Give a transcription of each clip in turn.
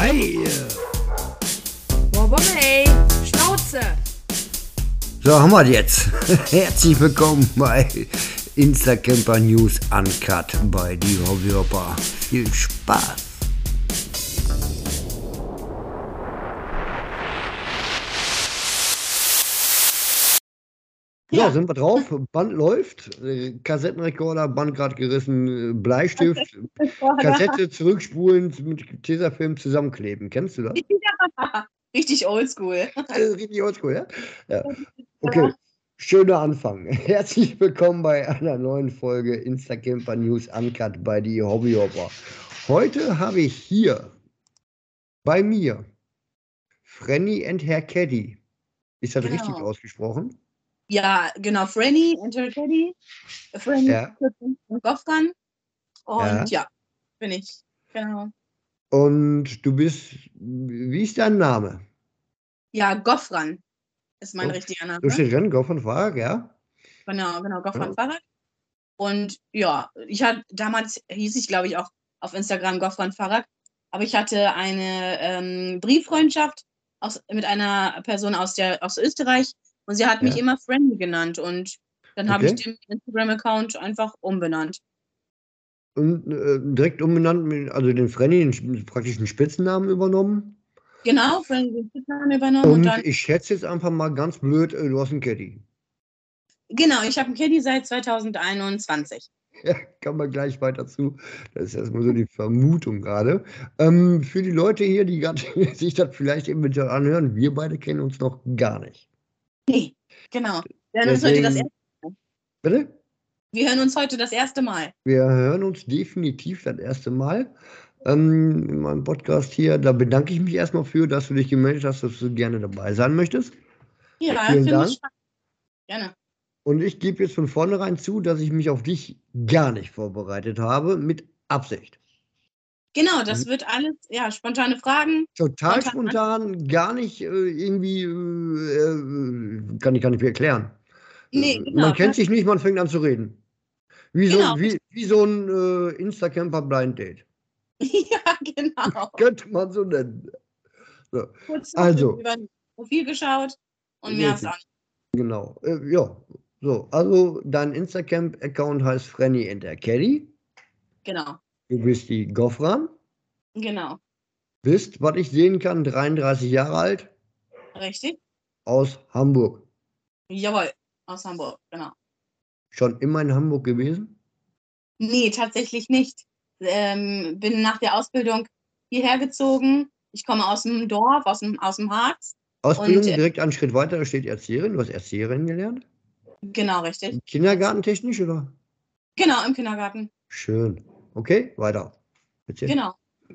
Hi! Wobomey, Schnauze! So, haben wir jetzt. Herzlich willkommen bei Instacamper News Uncut bei die Hobbyhopper. Viel Spaß! So, Ja. sind wir drauf. Band läuft. Äh, Kassettenrekorder, Band gerade gerissen, äh, Bleistift, Kassette zurückspulen, mit Tesafilm zusammenkleben. Kennst du das? Richtig oldschool. Äh, Richtig oldschool, ja? Ja. Okay, schöner Anfang. Herzlich willkommen bei einer neuen Folge Instacamper News Uncut bei die Hobbyhopper. Heute habe ich hier bei mir Frenny and Herr Caddy. Ist das Genau. richtig ausgesprochen? Ja, genau. Franny und Her Caddy. Franny Ja. und Goffran. Und Ja. ja. bin ich. Genau. Und du bist, wie ist dein Name? Ja, Goffran ist mein Oh, richtiger Name. Du steht drin, Goff und Farag, ja? Genau, genau, Goffran Ja. Fahrrad. Und ja, ich hatte damals hieß ich, glaube ich, auch auf Instagram Goffran Fahrrad. Aber ich hatte eine ähm, Brieffreundschaft aus, mit einer Person aus, der, aus Österreich und sie hat mich Ja. immer Friendly genannt und dann habe ich den Instagram-Account einfach umbenannt. Und äh, direkt umbenannt, also den Frenny, den praktischen Spitzennamen übernommen. Genau, Friendly den Spitznamen übernommen und, Und dann, ich schätze jetzt einfach mal ganz blöd, äh, du hast einen Caddy. genau, ich habe einen Caddy seit 2021. Ja, kann man gleich weiter zu. Das ist erstmal so die Vermutung gerade. Ähm, für die Leute hier, die sich das vielleicht eben mit anhören, wir beide kennen uns noch gar nicht. Nee, genau. Wir hören, uns heute das, Deswegen- erste- Bitte? wir hören uns heute das erste Mal. Wir hören uns definitiv das erste Mal ähm, in meinem Podcast hier. Da bedanke ich mich erstmal für, dass du dich gemeldet hast, dass du gerne dabei sein möchtest. Ja, Vielen finde Dank. ich spannend. Gerne. Und ich gebe jetzt von vornherein zu, dass ich mich auf dich gar nicht vorbereitet habe, mit Absicht. Genau, das wird alles, ja, spontane Fragen. Total Spontan. spontan, gar nicht äh, irgendwie, äh, äh, kann ich gar nicht mehr erklären. Nee, Äh, genau. Man kennt sich nicht, man fängt an zu reden. Wie, Genau. so, wie, wie so ein äh, Instacamper Blind Date. ja, genau. Könnte man so nennen. So, Kurz Also. über ein Profil geschaut und mir nicht. genau. Äh, ja, so. Also, dein Instacamp-Account heißt Franny and Caddy. Genau, Du bist die Goffran. genau. Bist, was ich sehen kann, 33 Jahre alt, Richtig? aus Hamburg. Jawohl, aus Hamburg, genau. Schon immer in Hamburg gewesen? Nee, tatsächlich nicht. Ähm, bin nach der Ausbildung hierher gezogen. Ich komme aus dem Dorf, aus dem, aus dem Harz. Ausbildung Und, äh, direkt einen Schritt weiter, da steht Erzieherin. Du hast Erzieherin gelernt? Genau, richtig. Kindergartentechnisch oder? Genau, im Kindergarten. Schön. Okay, weiter. Erzähl. Genau.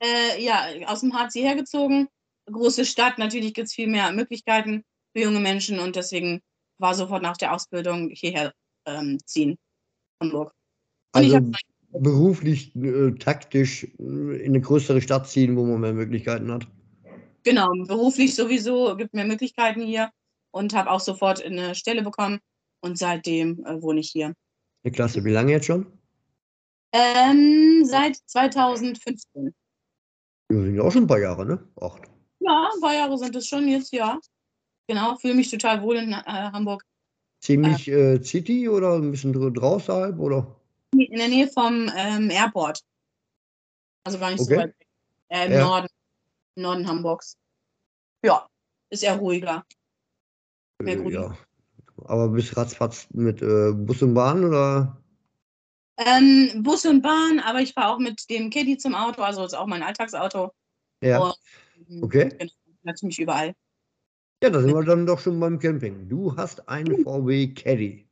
äh, ja, aus dem Harz hierher gezogen. Große Stadt, natürlich gibt es viel mehr Möglichkeiten für junge Menschen und deswegen war sofort nach der Ausbildung hierher ähm, ziehen. Hamburg. Und Also habe beruflich, äh, taktisch äh, in eine größere Stadt ziehen, wo man mehr Möglichkeiten hat. genau, beruflich sowieso, gibt mir Möglichkeiten hier und habe auch sofort eine Stelle bekommen und seitdem äh, wohne ich hier. Eine Klasse, wie lange jetzt schon? Ähm, seit 2015. Ja, sind ja auch schon ein paar Jahre, ne? Acht. Ja, ein paar Jahre sind es schon jetzt, ja. Genau, fühle mich total wohl in äh, Hamburg. Ziemlich äh, City oder ein bisschen dr- draußerhalb oder? In der Nähe vom ähm, Airport. Also gar nicht Okay. so weit weg. Äh, Im Ja. Norden. Im Norden Hamburgs. Ja, ist eher ruhiger. Mehr Äh, ja. Aber bis ratzfatz mit äh, Bus und Bahn oder? Ähm, Bus und Bahn, aber ich fahre auch mit dem Caddy zum Auto, also ist auch mein Alltagsauto. Ja. Und, Okay. Genau, ja, ziemlich überall. Ja, da sind wir dann doch schon beim Camping. Du hast einen VW Caddy.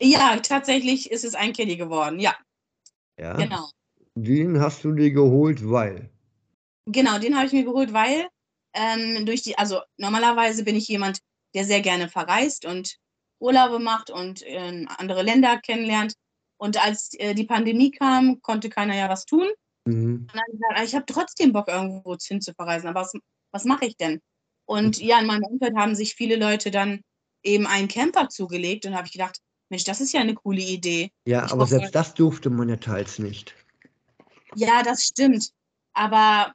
Ja, tatsächlich ist es ein Caddy geworden. Ja, Ja. genau. Den hast du dir geholt, weil. Genau, den habe ich mir geholt, weil ähm, durch die, also normalerweise bin ich jemand, der sehr gerne verreist und Urlaube macht und ähm, andere Länder kennenlernt. Und als äh, die Pandemie kam, konnte keiner ja was tun. Mhm. Und dann hab ich gesagt, ah, ich habe trotzdem Bock, irgendwo hin zu verreisen. Aber was, was mache ich denn? Und ja, in meinem Umfeld haben sich viele Leute dann eben einen Camper zugelegt und habe ich gedacht, Mensch, das ist ja eine coole Idee. Ja, Ich aber selbst das durfte man ja teils nicht. Ja, das stimmt. Aber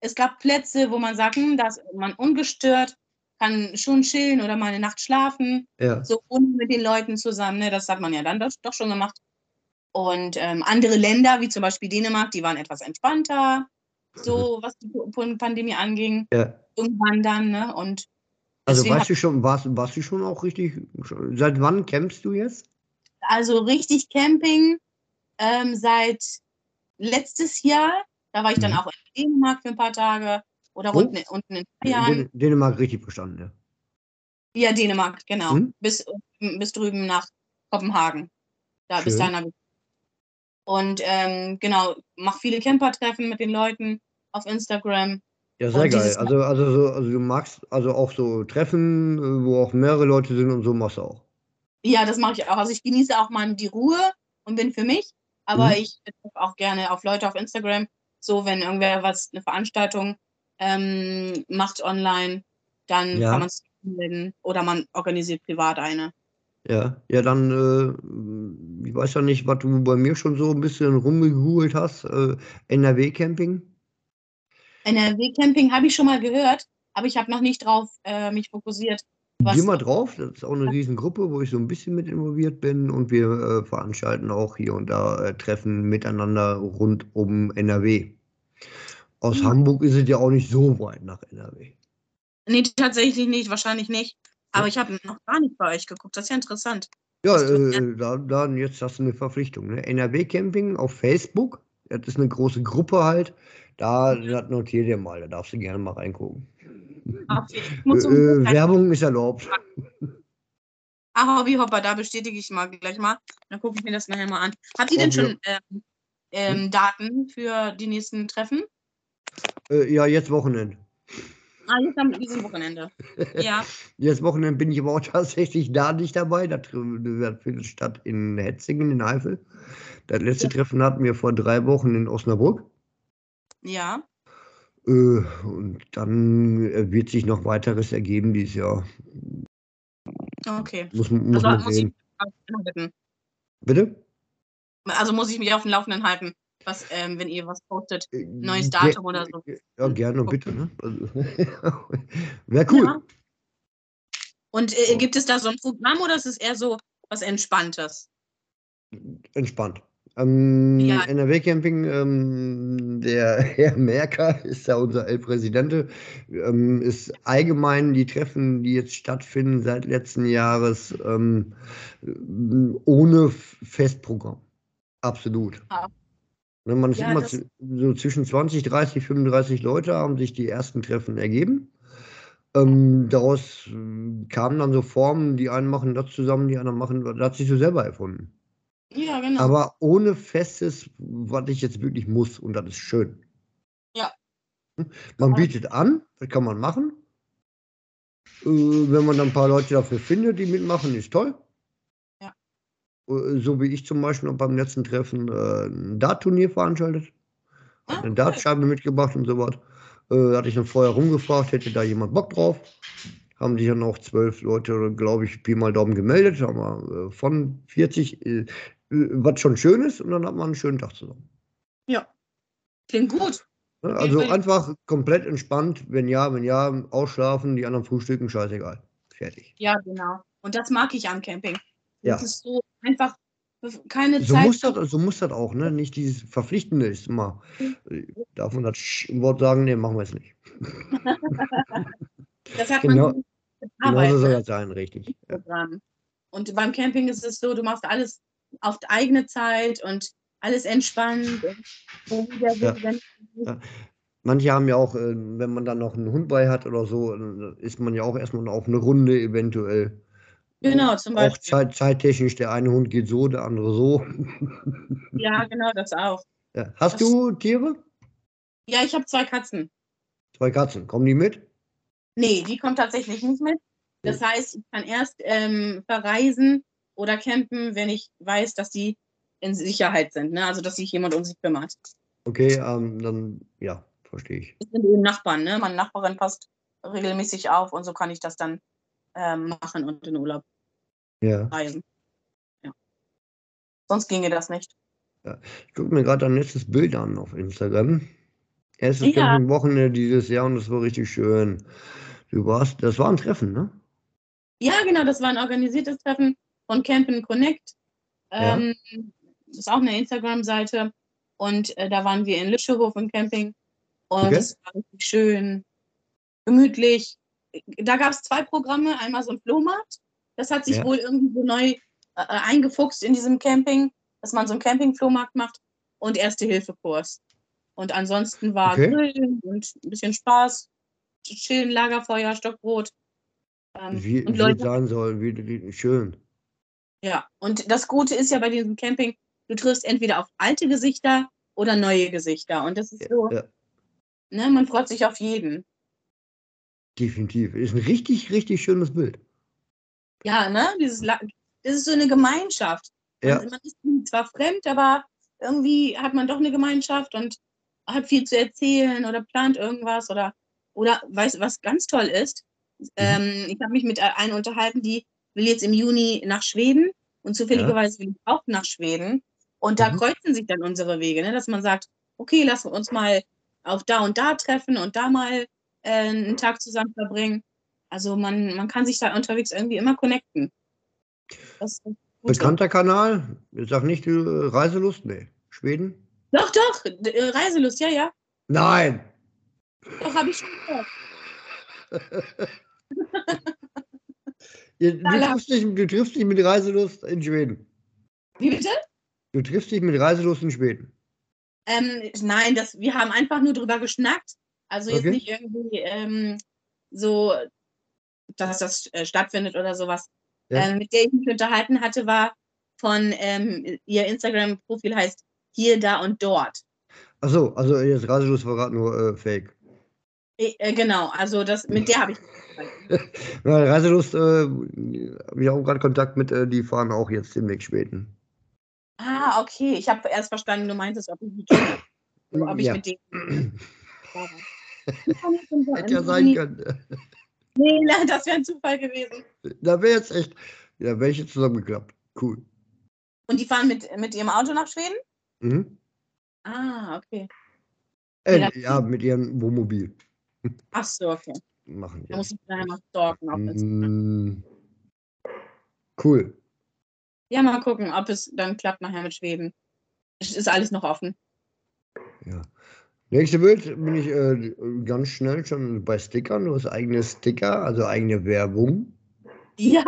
es gab Plätze, wo man sagt, hm, da ist man ungestört, kann schon chillen oder mal eine Nacht schlafen, Ja. so ohne mit den Leuten zusammen. Ne? Das hat man ja dann doch, doch schon gemacht. Und ähm, andere Länder, wie zum Beispiel Dänemark, die waren etwas entspannter, so was die Pandemie anging. Ja. Irgendwann dann, ne? Und Also weißt du schon, warst, warst du schon auch richtig, seit wann campst du jetzt? Also richtig Camping ähm, seit letztes Jahr. Da war ich dann Mhm. auch in Dänemark für ein paar Tage oder Wo? unten, unten in Bayern. Dän Dänemark richtig verstanden, ja. Ja, Dänemark, genau. Mhm. Bis, bis drüben nach Kopenhagen. Da, bis Schön. dahin habe ich. Und ähm, genau, mache viele Camper-Treffen mit den Leuten auf Instagram. Ja, sehr geil. Also, also, so, also du magst also auch so Treffen, äh, wo auch mehrere Leute sind und so machst du auch. Ja, das mache ich auch. Also ich genieße auch mal die Ruhe und bin für mich. Aber Mhm. ich treffe auch gerne auf Leute auf Instagram. So, wenn irgendwer was, eine Veranstaltung ähm, macht online, dann Ja. kann man es melden oder man organisiert privat eine. Ja, ja, dann, äh, ich weiß ja nicht, was du bei mir schon so ein bisschen rumgegoogelt hast, äh, NRW-Camping. NRW-Camping habe ich schon mal gehört, aber ich habe noch nicht drauf äh, mich fokussiert. Geh mal drauf, das ist auch eine Riesengruppe, wo ich so ein bisschen mit involviert bin und wir äh, veranstalten auch hier und da äh, Treffen miteinander rund um NRW. Aus Mhm. Hamburg ist es ja auch nicht so weit nach NRW. Nee, tatsächlich nicht, wahrscheinlich nicht. Aber Ja. ich habe noch gar nicht bei euch geguckt. Das ist ja interessant. Ja, äh, da, da jetzt hast du eine Verpflichtung. Ne? NRW-Camping auf Facebook, das ist eine große Gruppe halt. Da Mhm. das notier dir mal, da darfst du gerne mal reingucken. Okay. Äh, Werbung ist erlaubt. Ah, Hobbyhopper, da bestätige ich mal gleich mal. Dann gucke ich mir das nachher mal an. Habt ihr denn schon ähm, ähm, Daten für die nächsten Treffen? Äh, ja, jetzt Wochenende. Ah, jetzt am diesem Wochenende. Ja. Jetzt Wochenende bin ich aber auch tatsächlich da nicht dabei. Das, das findet statt in Hetzingen in Eifel. Das letzte Ja. Treffen hatten wir vor drei Wochen in Osnabrück. Ja. Äh, und dann äh, wird sich noch weiteres ergeben dieses Jahr. Okay. Muss, muss Also man muss ich, sehen. Bitte? also muss ich mich auf dem Laufenden halten, was, ähm, wenn ihr was postet. Neues Ge- Datum oder so. Ja, gerne, bitte. Ne? Also, Wäre cool. Ja. Und äh, gibt es da so ein Programm oder ist es eher so was Entspanntes? Entspannt. Ähm, Ja. NRW-Camping, ähm, der Herr Merker ist ja unser El-Präsidente, ähm, ist allgemein die Treffen, die jetzt stattfinden seit letzten Jahres, ähm, ohne Festprogramm. Absolut. Ah. Ne, man ist Ja, immer so zwischen 20, 30, 35 Leute haben sich die ersten Treffen ergeben. Ähm, daraus äh, kamen dann so Formen, die einen machen das zusammen, die anderen machen, das hat sich so selber erfunden. Ja, genau. Aber ohne festes, was ich jetzt wirklich muss, und das ist schön. Ja. Man bietet an, das kann man machen. Äh, wenn man dann ein paar Leute dafür findet, die mitmachen, ist toll. Ja. Äh, so wie ich zum Beispiel beim letzten Treffen äh, ein Dart-Turnier veranstaltet. Ah, Hab eine. Dartscheibe mitgebracht und so was. Äh, hatte ich dann vorher rumgefragt, hätte da jemand Bock drauf. Haben sich dann auch zwölf Leute, glaube ich, Pi mal Daumen gemeldet. Haben wir äh, von 40, äh, was schon schön ist, und dann hat man einen schönen Tag zusammen. Klingt gut. Also einfach komplett entspannt, wenn ja, wenn ja, ausschlafen, die anderen frühstücken, scheißegal. Fertig. Ja, genau. Und das mag ich am Camping. Ja. Das ist so einfach keine So Zeit. muss, das, so muss das auch, ne? Nicht dieses Verpflichtende ist immer. äh, Darf man das Wort sagen? Nee, machen wir es nicht. das hat Genau. man mit Genau Arbeit, so soll ne? das sein, richtig. Und beim Camping ist es so, du machst alles auf eigene Zeit und alles entspannt. Und Ja. Ja. Manche haben ja auch, äh, wenn man dann noch einen Hund bei hat oder so, äh, ist man ja auch erstmal auf eine Runde eventuell. Genau, zum Auch Beispiel. zeit, zeittechnisch, der eine Hund geht so, der andere so. Ja, genau, das auch. Ja. Hast Das- du Tiere? Ja, ich habe zwei Katzen. Zwei Katzen. Kommen die mit? Nee, die kommt tatsächlich nicht mit. Das heißt, ich kann erst ähm, verreisen oder campen, wenn ich weiß, dass die in Sicherheit sind. Ne? Also, dass sich jemand um sie kümmert. Okay, ähm, dann, ja, verstehe ich. Das sind eben Nachbarn. Ne? Meine Nachbarin passt regelmäßig auf und so kann ich das dann ähm, machen und in Urlaub Ja. reisen. Ja. Sonst ginge das nicht. Ich gucke mir gerade dein letztes Bild an auf Instagram. Erstes Ja. Campingwochenende dieses Jahr und das war richtig schön. Du warst, das war ein Treffen, ne? Ja, genau, das war ein organisiertes Treffen von Campen Connect. Ja. Ähm, Das ist auch eine Instagram-Seite. Und äh, da waren wir in Lütschehof im Camping. Und Okay. es war richtig schön, gemütlich. Da gab es zwei Programme. Einmal so ein Flohmarkt. Das hat sich Ja. wohl irgendwie so neu äh, eingefuchst in diesem Camping, dass man so einen Camping-Flohmarkt macht. Und Erste-Hilfe-Kurs. Und ansonsten war Okay. Grillen und ein bisschen Spaß. Chillen, Lagerfeuer, Stockbrot. Ähm, Wie, und wie Leute es sein soll, wie, wie schön. Ja, und das Gute ist ja bei diesem Camping, du triffst entweder auf alte Gesichter oder neue Gesichter. Und das ist so, Ja, ne, man freut sich auf jeden. Definitiv. Ist ein richtig, richtig schönes Bild. Ja, ne, dieses, das ist so eine Gemeinschaft. Ja, Man, man ist zwar fremd, aber irgendwie hat man doch eine Gemeinschaft und hat viel zu erzählen oder plant irgendwas oder, oder weißt du, was ganz toll ist? Ähm, ich habe mich mit einer unterhalten, die will jetzt im Juni nach Schweden und zufälligerweise will ich auch nach Schweden. Und da Mhm. kreuzen sich dann unsere Wege, ne? dass man sagt, okay, lass uns mal auf da und da treffen und da mal einen Tag zusammen verbringen. Also man, man kann sich da unterwegs irgendwie immer connecten. Bekannter Kanal. Ich sag nicht, äh, Reiselust? Nee. Schweden? Doch, doch, äh, Reiselust, ja, ja. Nein! Doch, habe ich schon gehört. Du triffst, dich, du triffst dich mit Reiselust in Schweden. Wie bitte? Du triffst dich mit Reiselust in Schweden. Ähm, nein, das, wir haben einfach nur drüber geschnackt. Also jetzt Okay. nicht irgendwie ähm, so, dass das äh, stattfindet oder sowas. Ja. Ähm, mit der ich mich unterhalten hatte, war von ähm, ihr Instagram-Profil heißt hier, da und dort. Achso, also jetzt Reiselust war gerade nur äh, Fake. Äh, äh, genau, also das mit der habe ich. Ja, Reiselust, äh, habe ich auch gerade Kontakt mit, äh, die fahren auch jetzt demnächst Schweden. Ah, okay. Ich habe erst verstanden, du meintest, ob ich die kenne. Ob ich ja. mit denen. Hätte ja sein können. Nee, das wäre ein Zufall gewesen. Da wäre jetzt echt, ja, wäre ich jetzt zusammengeklappt. Cool. Und die fahren mit, mit ihrem Auto nach Schweden? Mhm. Ah, okay. Äh, Ja. mit ihrem Wohnmobil Ach so, okay. machen. Da Ja. muss ich nachher mal stalken. Instagram. Mm, cool. Ja, mal gucken, ob es dann klappt nachher mit Schweden. Es ist alles noch offen. Ja. Nächste Bild bin ich äh, ganz schnell schon bei Stickern. Du hast eigene Sticker, also eigene Werbung. Ja,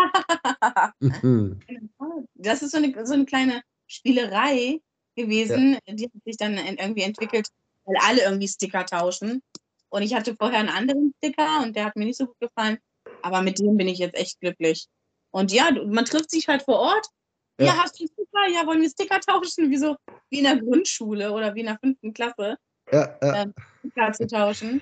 Mhm. das ist so eine, so eine kleine Spielerei gewesen, die hat sich dann en- irgendwie entwickelt, weil alle irgendwie Sticker tauschen. Und ich hatte vorher einen anderen Sticker und der hat mir nicht so gut gefallen. Aber mit dem bin ich jetzt echt glücklich. Und ja, man trifft sich halt vor Ort. Ja, Ja. hast du einen Sticker? Ja, wollen wir Sticker tauschen? Wie so wie in der Grundschule oder wie in der fünften Klasse, Ja, ja. Ähm, zu tauschen.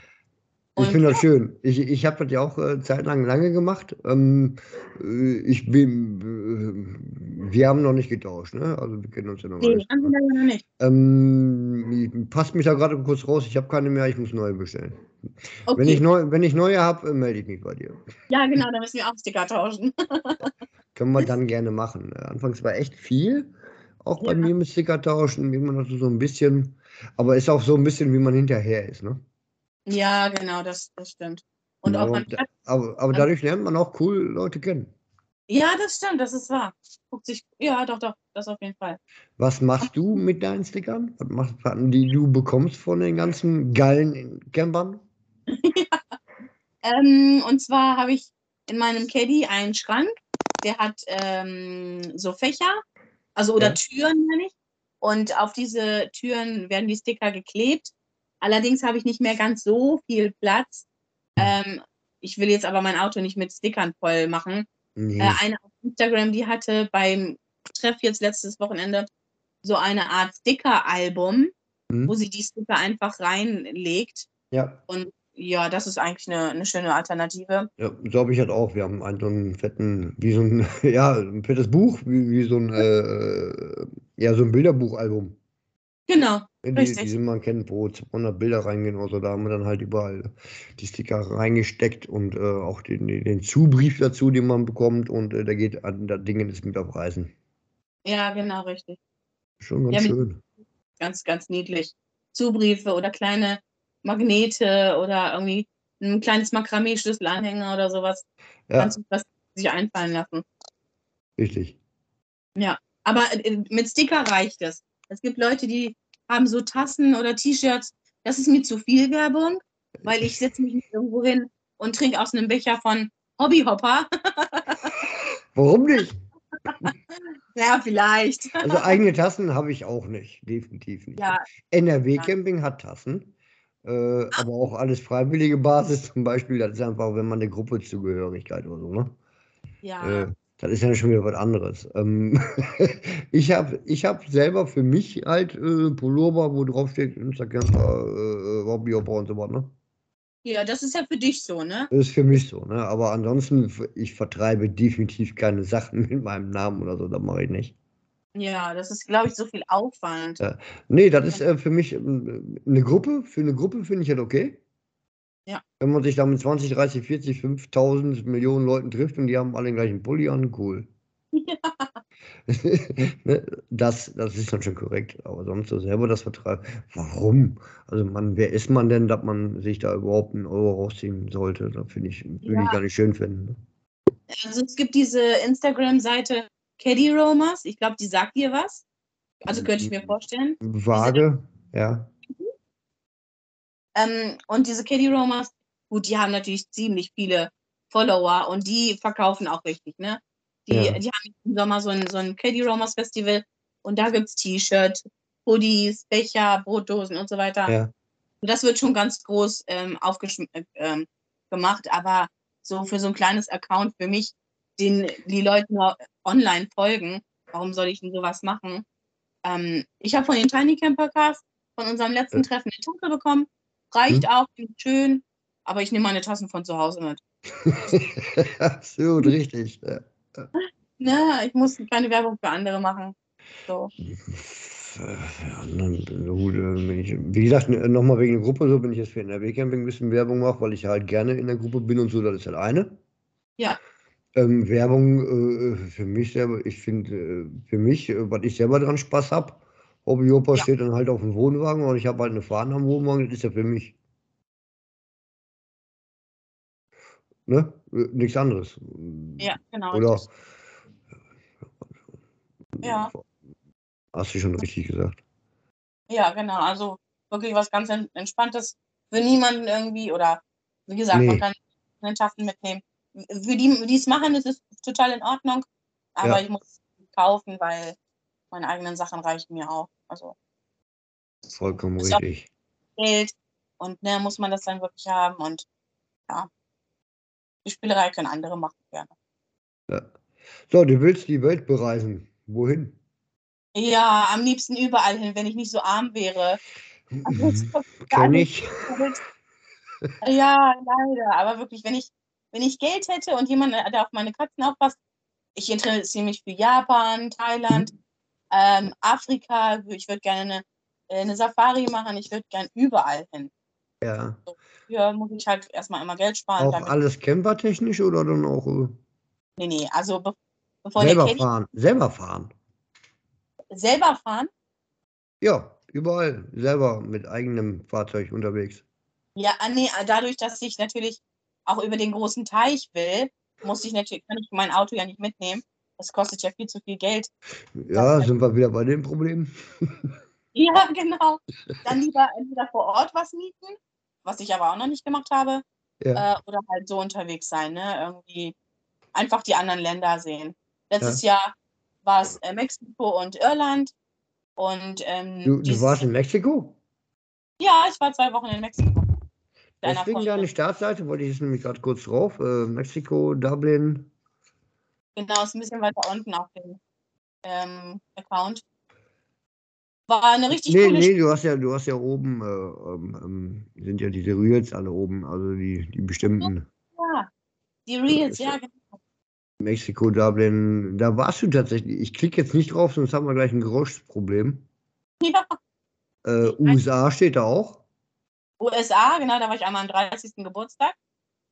Ich Und finde das schön. Ich, ich habe das ja auch äh, zeitlang lange gemacht. Ähm, äh, ich bin, äh, wir haben noch nicht getauscht, ne? Also wir kennen uns ja noch nee, nicht. haben wir leider noch nicht. Ähm, ich- passt mich da gerade kurz raus. Ich habe keine mehr. Ich muss neue bestellen. Okay. Wenn ich neu, wenn ich neue habe, äh, melde ich mich bei dir. ja, genau, da müssen wir auch Sticker tauschen. Können wir dann gerne machen. Anfangs war echt viel, auch bei Ja. mir mit Sticker tauschen, wie man das so ein bisschen, aber ist auch so ein bisschen, wie man hinterher ist, ne? Ja, genau, das, das stimmt. Und Genau, auch man aber, aber dadurch lernt man auch cool Leute kennen. Ja, das stimmt, das ist wahr. Guckt sich, ja, doch, doch, das auf jeden Fall. Was machst du mit deinen Stickern? Was machst die du bekommst von den ganzen geilen Campern? Ähm, und zwar habe ich in meinem Caddy einen Schrank, der hat ähm, so Fächer, also oder Ja. Türen, meine ich. Und auf diese Türen werden die Sticker geklebt. Allerdings habe ich nicht mehr ganz so viel Platz. Ähm, ich will jetzt aber mein Auto nicht mit Stickern voll machen. Nee. Äh, eine auf Instagram, die hatte beim Treff jetzt letztes Wochenende so eine Art Sticker-Album, Hm? wo sie die Sticker einfach reinlegt. Ja, Und ja, das ist eigentlich eine, eine schöne Alternative. ja, so habe ich halt auch. Wir haben einen so einen fetten, wie so ein, ja, ein fettes Buch, wie, wie so ein, äh, ja, so ein Bilderbuchalbum. Genau, Die, Richtig. die man kennt, wo 200 Bilder reingehen oder so, da haben wir dann halt überall die Sticker reingesteckt und äh, auch den, den Zubrief dazu, den man bekommt und äh, der geht an das Ding ist mit auf Reisen. ja, genau, richtig. Schon ganz Ja, schön. Ganz, ganz niedlich. Zubriefe oder kleine Magnete oder irgendwie ein kleines Makramee-Schlüsselanhänger oder sowas. Ja, Kannst du was sich einfallen lassen. richtig. Ja, aber äh, mit Sticker reicht es. Es gibt Leute, die haben so Tassen oder T-Shirts. Das ist mir zu viel Werbung, weil ich setze mich nicht irgendwo hin und trinke aus einem Becher von Hobbyhopper. Warum nicht? ja, vielleicht. Also eigene Tassen habe ich auch nicht, definitiv nicht. Ja, NRW Camping hat Tassen, äh, aber auch alles freiwillige Basis zum Beispiel. Das ist einfach, wenn man eine Gruppezugehörigkeit oder so, ne? ja. Äh, das ist ja schon wieder was anderes. Ähm, ich habe ich hab selber für mich halt äh, Pullover, wo drauf steht Instagram, äh, Hobbyhopper und so was, ne? ja, das ist ja für dich so, ne? Das ist für mich so, ne? Aber ansonsten, ich vertreibe definitiv keine Sachen mit meinem Namen oder so, das mache ich nicht. Ja, das ist, glaube ich, so viel Aufwand. Ja. Nee, das ist äh, für mich ähm, eine Gruppe. Für eine Gruppe finde ich das okay. Ja. Wenn man sich da mit 20, 30, 40, 5000 Millionen Leuten trifft und die haben alle den gleichen Pulli an, cool. Ne, das, das ist dann schon korrekt. Aber sonst so selber das vertreiben. Warum? Also man, wer ist man denn, dass man sich da überhaupt einen Euro rausziehen sollte? Das finde ich, würde ich Ja. gar nicht schön finden. Ne? Also es gibt diese Instagram-Seite Caddy Romas. Ich glaube, die sagt dir was. Also könnte ich mir vorstellen. Vage, ja. Ähm, und diese Caddy Romas, gut, die haben natürlich ziemlich viele Follower und die verkaufen auch richtig, ne? Die, Ja. die haben im Sommer so ein, so ein Caddy Romas Festival und da gibt es T-Shirts, Hoodies, Becher, Brotdosen und so weiter. Ja. Das wird schon ganz groß ähm, aufgeschm- äh, ähm, gemacht, aber so für so ein kleines Account für mich, den die Leute nur online folgen, warum soll ich denn sowas machen? Ähm, ich habe von den Tiny Camper Cast, von unserem letzten. Treffen eine Tasse bekommen. Reicht auch, finde ich schön, aber ich nehme meine Tassen von zu Hause mit. Absolut richtig. Ja. Ja, ich muss keine Werbung für andere machen. So. Wie gesagt, nochmal wegen der Gruppe, so wenn ich jetzt für NRW-Camping ein bisschen Werbung mache, weil ich halt gerne in der Gruppe bin und so, das ist halt eine. Ja. Ähm, Werbung äh, für mich selber, ich finde, äh, für mich, äh, was ich selber dran Spaß habe, Hobby Hopper Ja. steht dann halt auf dem Wohnwagen und ich habe halt eine Fahne am Wohnwagen, das ist ja für mich. Ne? Äh, Nichts anderes. Ja, genau. Oder. Ja. Hast du schon richtig gesagt. Ja, genau. Also wirklich was ganz en- Entspanntes für niemanden irgendwie oder wie gesagt, Nee. man kann Taschen mitnehmen. Für die, die es machen, ist es total in Ordnung. Aber Ja. ich muss es kaufen, weil meine eigenen Sachen reichen mir auch. Also Vollkommen richtig. Geld und ne, muss man das dann wirklich haben und ja. Die Spielerei können andere machen gerne. Ja. So, du willst die Welt bereisen. Wohin? Ja, am liebsten überall hin, wenn ich nicht so arm wäre. Kenn ich. Ja, leider. Aber wirklich, wenn ich, wenn ich Geld hätte und jemand, der auf meine Katzen aufpasst, ich interessiere mich für Japan, Thailand, ähm, Afrika. Ich würde gerne eine, äh, eine Safari machen. Ich würde gerne überall hin. Ja. Hier muss ich halt erstmal immer Geld sparen. Auch alles campertechnisch oder dann auch äh, nee, nee, also be bevor der selber Caddy fahren? Selber fahren. selber fahren. Ja, überall. Selber mit eigenem Fahrzeug unterwegs. Ja, ah, nee, dadurch, dass ich natürlich auch über den großen Teich will, muss ich natürlich, kann ich mein Auto ja nicht mitnehmen. Das kostet ja viel zu viel Geld. Ja, sind wir wieder bei dem Problem. Ja, genau. Dann lieber entweder vor Ort was mieten, was ich aber auch noch nicht gemacht habe, Ja. äh, oder halt so unterwegs sein, ne? Irgendwie einfach die anderen Länder sehen. Letztes Jahr war es äh, Mexiko und Irland. Und ähm, Du, du warst in Mexiko? Ja, ich war zwei Wochen in Mexiko. Deswegen deine Startseite, wollte ich jetzt nämlich gerade kurz drauf. Äh, Mexiko, Dublin. Genau, ist ein bisschen weiter unten auf dem ähm, Account. War eine richtig Nee, coole nee, du hast ja, du hast ja oben, äh, ähm, ähm, sind ja diese Reels alle oben, also die, die bestimmten Ja, die Reels, ja, ja- genau. Mexiko, Dublin. Da warst du tatsächlich. Ich klicke jetzt nicht drauf, sonst haben wir gleich ein Geräuschproblem. Ja, Äh, USA steht da auch. USA, genau, da war ich einmal am 30. Geburtstag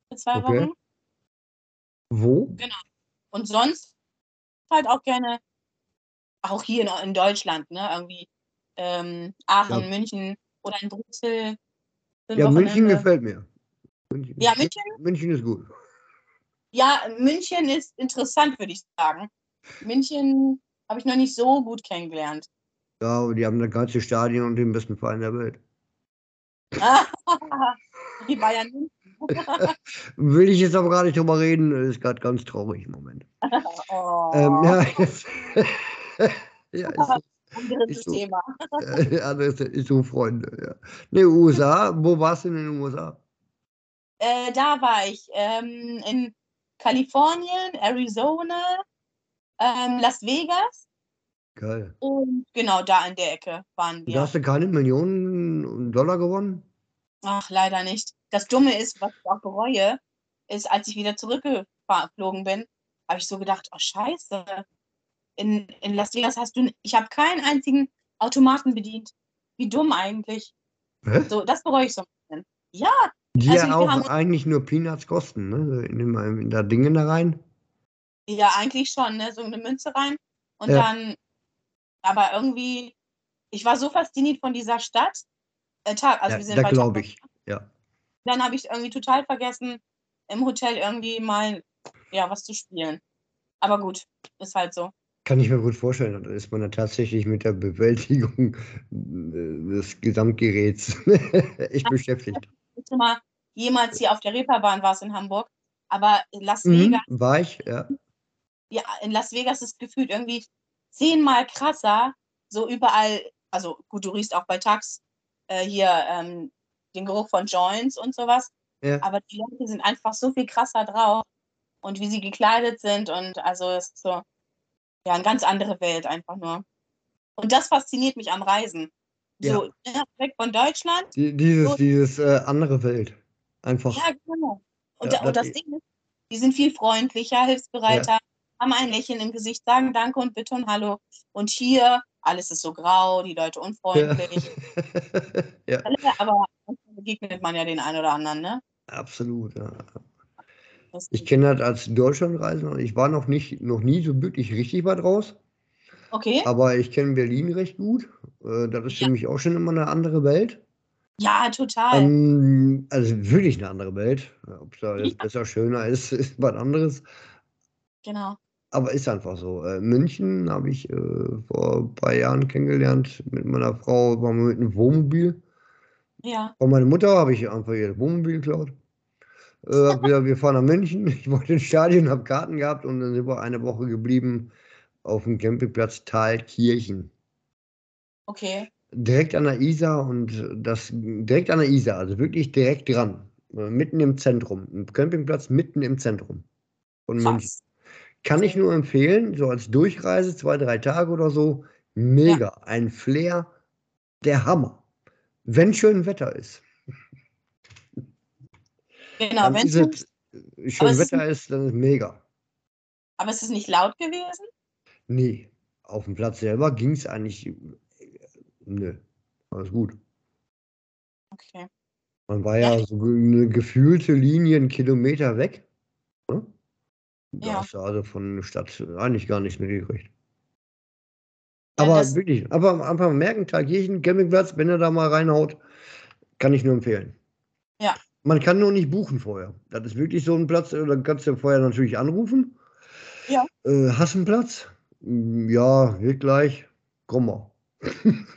für zwei Okay. Wochen. Wo? Und sonst halt auch gerne, auch hier in, in Deutschland, ne, irgendwie ähm, Aachen, Ja. München oder in Brüssel. Ja, München gefällt mir. München, Ja, München, München ist gut. ja, München ist interessant, würde ich sagen. München habe ich noch nicht so gut kennengelernt. Ja, die haben das ganze Stadion und den besten Verein der Welt. Die Bayern München. Will ich jetzt aber gar nicht drüber reden, ist gerade ganz traurig im Moment. Oh, Ähm, ja, jetzt, ja, ist anderes ist so. Thema. Äh, alles ist so Freunde, ja. Ne, USA, wo warst du denn in den USA? Äh, da war ich ähm, in Kalifornien, Arizona, ähm, Las Vegas Geil. und genau da in der Ecke waren wir. Da hast du keine Millionen Dollar gewonnen? Ach, leider nicht. Das Dumme ist, was ich auch bereue, ist, als ich wieder zurückgeflogen bin, habe ich so gedacht, oh Scheiße, in, in Las Vegas hast du, ich habe keinen einzigen Automaten bedient. Wie dumm eigentlich. Hä? So, das bereue ich so ein bisschen. Ja, Die Also ja auch eigentlich nur Peanuts kosten, ne? In, dem, in da Dinge da rein. ja, eigentlich schon, ne? So eine Münze rein. Und Ja. dann, aber irgendwie, ich war so fasziniert von dieser Stadt. Äh, Tag, also ja, wir sind da glaube ich. Ja. Dann habe ich irgendwie total vergessen, im Hotel irgendwie mal, ja, was zu spielen. Aber gut, ist halt so. Kann ich mir gut vorstellen. Da ist man ja tatsächlich mit der Bewältigung äh, des Gesamtgeräts echt beschäftigt. Ist du mal jemals hier auf der Reeperbahn warst in Hamburg, aber in Las Mhm, Vegas, war ich, ja. ja, in Las Vegas ist gefühlt irgendwie zehnmal krasser, so überall, also gut, du riechst auch bei Tax äh, hier ähm, den Geruch von Joints und sowas, ja. aber die Leute sind einfach so viel krasser drauf und wie sie gekleidet sind und also es ist so, ja, eine ganz andere Welt einfach nur. Und das fasziniert mich am Reisen. So, ja, weg von Deutschland Die, dieses, So- dieses äh, andere Welt. Einfach. Ja, genau. Und, Ja, da, und das- das Ding ist, die sind viel freundlicher, hilfsbereiter, haben ein Lächeln im Gesicht, sagen Danke und Bitte und Hallo. Und hier, alles ist so grau, die Leute unfreundlich. ja, Aber manchmal begegnet man ja den einen oder anderen, ne? absolut. Ja. Ich kenne das als Deutschlandreisender. Ich war noch nicht, noch nie so wirklich richtig weit raus, okay. aber ich kenne Berlin recht gut. Äh, Das ist Ja. für mich auch schon immer eine andere Welt. Ja, total. Ähm, also wirklich eine andere Welt. Ob es da jetzt Ja. besser, schöner ist, ist was anderes. genau. Aber ist einfach so. Äh, München habe ich äh, vor ein paar Jahren kennengelernt mit meiner Frau, waren wir mit einem Wohnmobil. Ja. Von meiner Mutter habe ich einfach ihr Wohnmobil geklaut. Äh, gesagt, wir fahren nach München. Ich wollte ins Stadion, habe Karten gehabt und dann sind wir eine Woche geblieben auf dem Campingplatz Thalkirchen. Okay. Direkt an der Isar und das direkt an der Isar, also wirklich direkt dran. Äh, Mitten im Zentrum. Ein Campingplatz mitten im Zentrum von München. Kann ich nur empfehlen, so als Durchreise, zwei, drei Tage oder so. Mega. Ein Flair, der Hammer. Wenn schön Wetter ist. Genau, wenn es, schön es ist Wetter ist, dann ist mega. aber es ist nicht laut gewesen? Nee, auf dem Platz selber ging es eigentlich. äh, Nö, alles gut. Okay. Man war Ja. ja so eine gefühlte Linie einen Kilometer weg. Da Ja. hast du also von der Stadt eigentlich gar nichts mitgekriegt. Ja, Aber das- wirklich, aber einfach merken, Thalkirchen, Campingplatz, wenn er da mal reinhaut, kann ich nur empfehlen. Ja. Man kann nur nicht buchen vorher. Das ist wirklich so ein Platz, äh, dann kannst du vorher natürlich anrufen. Ja. Äh, hast du einen Platz? Mm, Ja, wird gleich. Komm mal.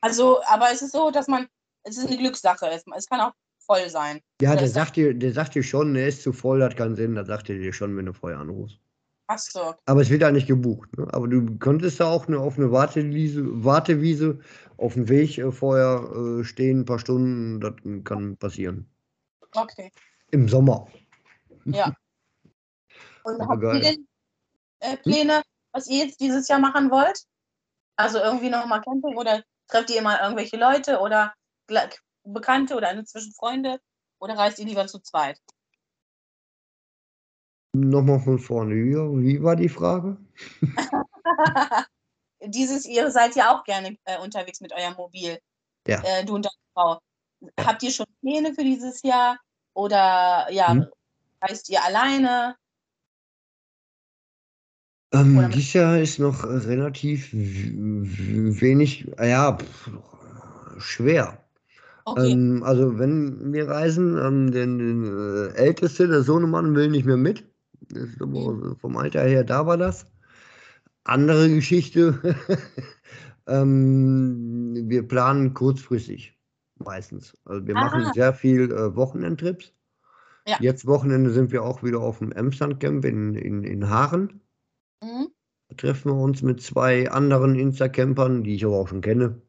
Also, aber es ist so, dass man, es ist eine Glückssache. Es kann auch voll sein. Ja, Oder der sagt, dir, der sagt dir schon, er ist zu voll, hat keinen Sinn. Das sagt er dir schon, wenn du vorher anrufst. Ach so. Aber es wird ja nicht gebucht. Ne? Aber du könntest da auch eine, auf eine Wartewiese, Wartewiese auf dem Weg äh, vorher äh, stehen, ein paar Stunden. Das kann passieren. Okay. Im Sommer. Ja. Und habt ihr denn äh, Pläne, was ihr jetzt dieses Jahr machen wollt? Also irgendwie nochmal Camping oder trefft ihr immer irgendwelche Leute oder Bekannte oder inzwischen Freunde oder reist ihr lieber zu zweit? Nochmal von vorne. Wie, wie war die Frage? Dieses, ihr seid ja auch gerne äh, unterwegs mit eurem Mobil, Ja. äh, du und deine Frau. Habt ihr schon Pläne für dieses Jahr oder ja, Hm. reist ihr alleine? Ähm, dieses Jahr ist noch relativ wenig, ja, pf, schwer. Okay. Ähm, also wenn wir reisen, ähm, den, den äh, Älteste, der Sohnemann, will nicht mehr mit. Aber Mhm. vom Alter her, da war das. Andere Geschichte. ähm, wir planen kurzfristig meistens. Also wir machen Ah. sehr viel äh, Wochenendtrips. Ja. Jetzt Wochenende sind wir auch wieder auf dem Emsland-Camp in, in, in Haaren. Mhm. Da treffen wir uns mit zwei anderen Insta-Campern, die ich aber auch schon kenne.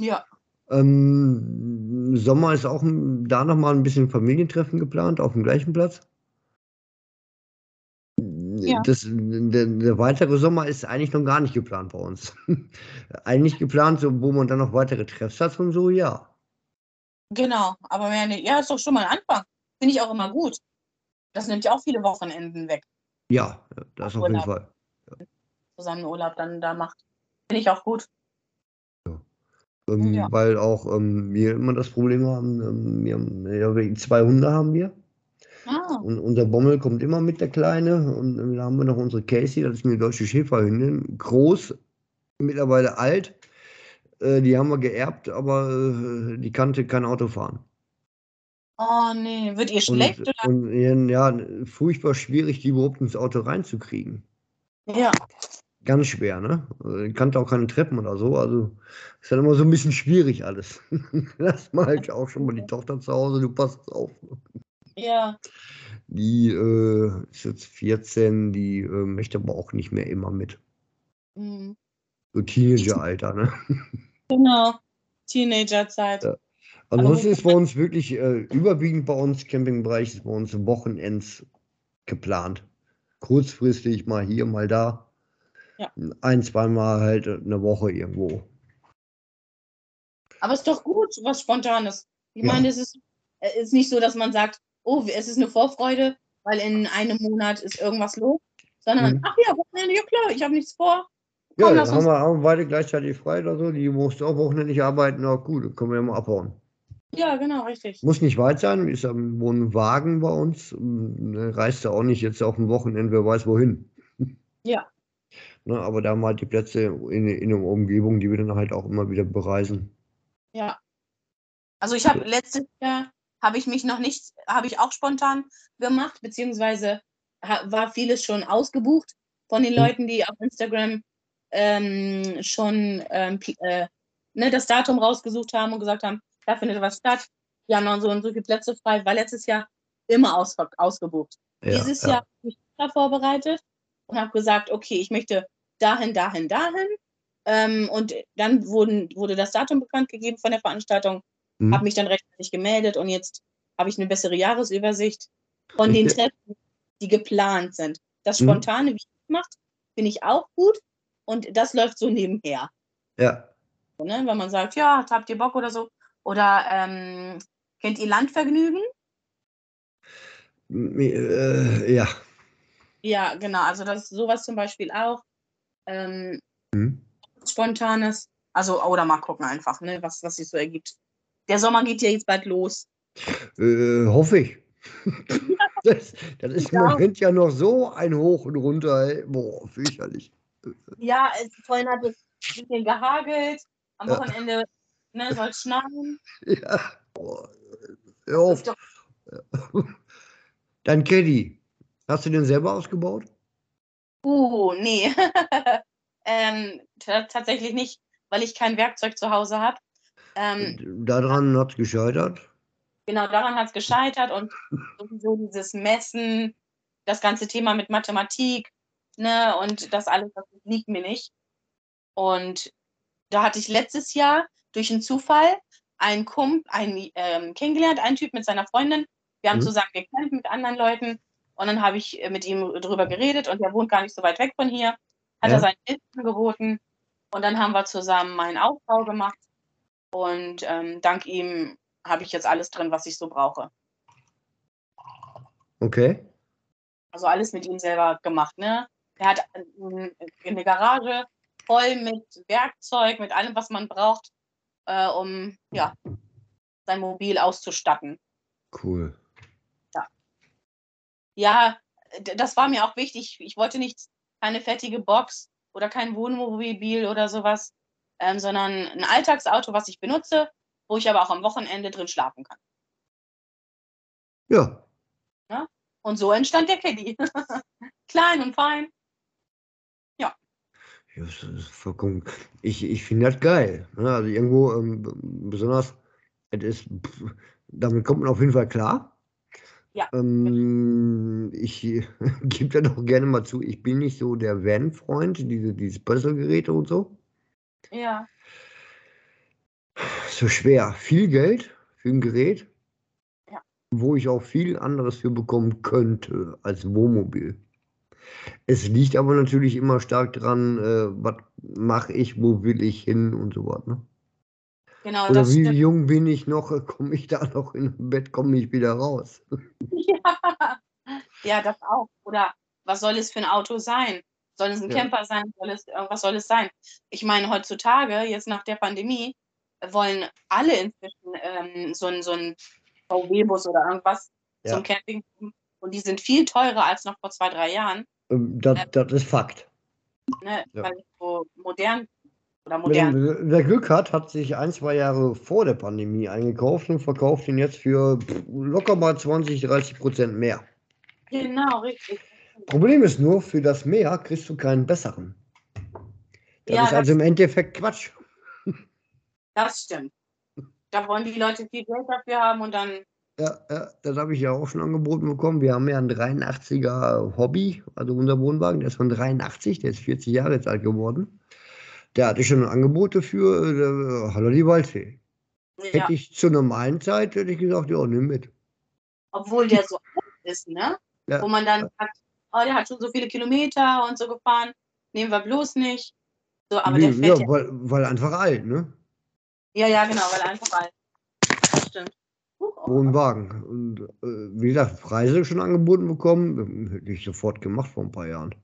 Ja. Ähm, Sommer ist auch da nochmal ein bisschen Familientreffen geplant, auf dem gleichen Platz. Ja. Das, der, der weitere Sommer ist eigentlich noch gar nicht geplant bei uns. eigentlich geplant, so, wo man dann noch weitere Treffs hat und so, ja. Genau. Aber mehr. Ja, ist doch schon mal ein Anfang. Finde ich auch immer gut. Das nimmt ja auch viele Wochenenden weg, Ja, das auf jeden Urlaub. Fall. zusammen Urlaub dann da macht. Finde ich auch gut. Ähm, Ja. Weil auch ähm, wir immer das Problem haben, ähm, wir haben ja, zwei Hunde haben wir. Ah, Und unser Bommel kommt immer mit, der Kleine. Und dann haben wir noch unsere Casey, das ist eine deutsche Schäferhündin. Groß, mittlerweile alt. Äh, die haben wir geerbt, aber äh, die kannte kein Auto fahren. oh nee. Wird ihr Und, schlecht oder? und ja, furchtbar schwierig, die überhaupt ins Auto reinzukriegen. Ja. Ganz schwer, ne? Also, Die kannte auch keine Treppen oder so. Also ist dann immer so ein bisschen schwierig alles. Lass mal halt auch schon mal die Tochter zu Hause, du passt auf. Ja. Die äh, ist jetzt 14, die äh, möchte aber auch nicht mehr immer mit. Mhm. So Teenageralter, ne? Genau. Teenagerzeit. Ja. Ansonsten ist bei uns wirklich äh, überwiegend bei uns Campingbereich ist bei uns Wochenends geplant. Kurzfristig mal hier, mal da. Ja. Ein, zweimal halt eine Woche irgendwo. Aber ist doch gut, was Spontanes. Ich Ja. meine, es ist, ist nicht so, dass man sagt, oh, es ist eine Vorfreude, weil in einem Monat ist irgendwas los, sondern, Mhm. ach ja, Wochenende, ja klar, ich habe nichts vor. Ja, Komm, dann lass haben wir, haben beide gleichzeitig frei oder so. Die musste auch wochenendlich arbeiten. Na gut, dann können wir ja mal abhauen. Ja, genau, richtig. Muss nicht weit sein, ist am wohnen Wagen bei uns. Ne, Reist ja auch nicht jetzt auf dem Wochenende, wer weiß wohin. Ja. Ne, aber da wir halt die Plätze in, in der Umgebung, die wir dann halt auch immer wieder bereisen. Ja. Also ich habe letztes Jahr habe ich mich noch nicht, habe ich auch spontan gemacht, beziehungsweise war vieles schon ausgebucht von den Mhm. Leuten, die auf Instagram ähm, schon ähm, äh, ne, das Datum rausgesucht haben und gesagt haben, da findet was statt. Wir haben noch so und so viele Plätze frei, war letztes Jahr immer aus, ausgebucht. Ja, Dieses ja. Jahr habe ich mich vorbereitet und habe gesagt, okay, ich möchte dahin, dahin, dahin. Ähm, und dann wurden, wurde das Datum bekannt gegeben von der Veranstaltung, Mhm. habe mich dann rechtzeitig gemeldet und jetzt habe ich eine bessere Jahresübersicht von den Ja. Treffen, die geplant sind. Das Mhm. Spontane, wie es macht, finde ich auch gut und das läuft so nebenher. Ja. So, ne? Wenn man sagt, ja, habt ihr Bock oder so. Oder ähm, kennt ihr Landvergnügen? Äh, ja. Ja, genau. Also das ist sowas zum Beispiel auch. Ähm, Mhm. Spontanes. Also, oder mal gucken einfach, ne, was, was sich so ergibt. Der Sommer geht ja jetzt bald los. Äh, hoffe ich. das, das ist im Ja. Moment ja noch so ein Hoch und runter. Ey. Boah, fürchterlich. Ja, es, vorhin hat es ein bisschen gehagelt. Am Ja. Wochenende ne, soll es schneien. Ja. Boah. Doch, Dein Caddy, hast du den selber ausgebaut? uh, nee. ähm, ta- tatsächlich nicht, weil ich kein Werkzeug zu Hause habe. Ähm, Daran hat es gescheitert. genau daran hat es gescheitert und sowieso dieses Messen, das ganze Thema mit Mathematik, ne, und das alles, das liegt mir nicht. Und da hatte ich letztes Jahr durch einen Zufall einen Kump, einen ähm, kennengelernt, einen Typ mit seiner Freundin. Wir haben Mhm. zusammen gekämpft mit anderen Leuten und dann habe ich äh, mit ihm drüber geredet und der wohnt gar nicht so weit weg von hier. Hat Ja. er seinen Hilfe angeboten und dann haben wir zusammen meinen Aufbau gemacht und ähm, dank ihm habe ich jetzt alles drin, was ich so brauche. Okay. Also alles mit ihm selber gemacht, ne? Er hat eine Garage voll mit Werkzeug, mit allem, was man braucht, äh, um ja, sein Mobil auszustatten. Cool. Ja, das war mir auch wichtig. Ich wollte nicht keine fertige Box oder kein Wohnmobil oder sowas, ähm, sondern ein Alltagsauto, was ich benutze, wo ich aber auch am Wochenende drin schlafen kann. Ja. Ne? Und so entstand der Caddy. Klein und fein. Ja, ist vollkommen. Ich, ich finde das geil. Ne? Also irgendwo ähm, besonders, es ist, damit kommt man auf jeden Fall klar. Ja. Ähm, ich gebe da doch gerne mal zu, ich bin nicht so der Van-Freund, diese, diese Puzzle-Geräte und so. Ja. So schwer. Viel Geld für ein Gerät, Ja. wo ich auch viel anderes für bekommen könnte als Wohnmobil. Es liegt aber natürlich immer stark dran, äh, was mache ich, wo will ich hin und so was. Ne? Genau, Oder das wie stimmt. jung bin ich noch, komme ich da noch in Bett, komme ich wieder raus. Ja. ja, das auch. Oder was soll es für ein Auto sein? Soll es ein Ja. Camper sein? Soll es, was soll es sein? Ich meine, heutzutage, jetzt nach der Pandemie, wollen alle inzwischen ähm, so ein, so VW-Bus oder irgendwas Ja. zum Camping. Und die sind viel teurer als noch vor zwei, drei Jahren, Ähm, Das, das ist Fakt. ne? Ja. weil es so modern oder modern. Wer, Glück hat, hat sich ein, zwei Jahre vor der Pandemie eingekauft und verkauft ihn jetzt für locker mal 20, 30 Prozent mehr. Genau, richtig. Problem ist nur, für das mehr kriegst du keinen besseren. Das Ja, ist also im Endeffekt Quatsch. Das stimmt. Da wollen die Leute viel Geld dafür haben und dann, Ja, ja, das habe ich ja auch schon angeboten bekommen. Wir haben ja einen 83er Hobby, also unser Wohnwagen, der ist von 83, der ist 40 Jahre jetzt alt geworden. Der hatte schon Angebote für äh, Hallo die Waldfee. ja, Hätte ich zur normalen Zeit, hätte ich gesagt, ja, nimm mit. obwohl der so alt ist, ne? Ja, Wo man dann sagt, oh, der hat schon so viele Kilometer und so gefahren, nehmen wir bloß nicht. So, aber der nee, fährt ja, ja, weil, weil einfach alt, ne? ja, ja, genau, weil er einfach alt. Das stimmt. Oh, Wohnwagen. Und äh, wie gesagt, Preise schon angeboten bekommen, hätte ich sofort gemacht vor ein paar Jahren.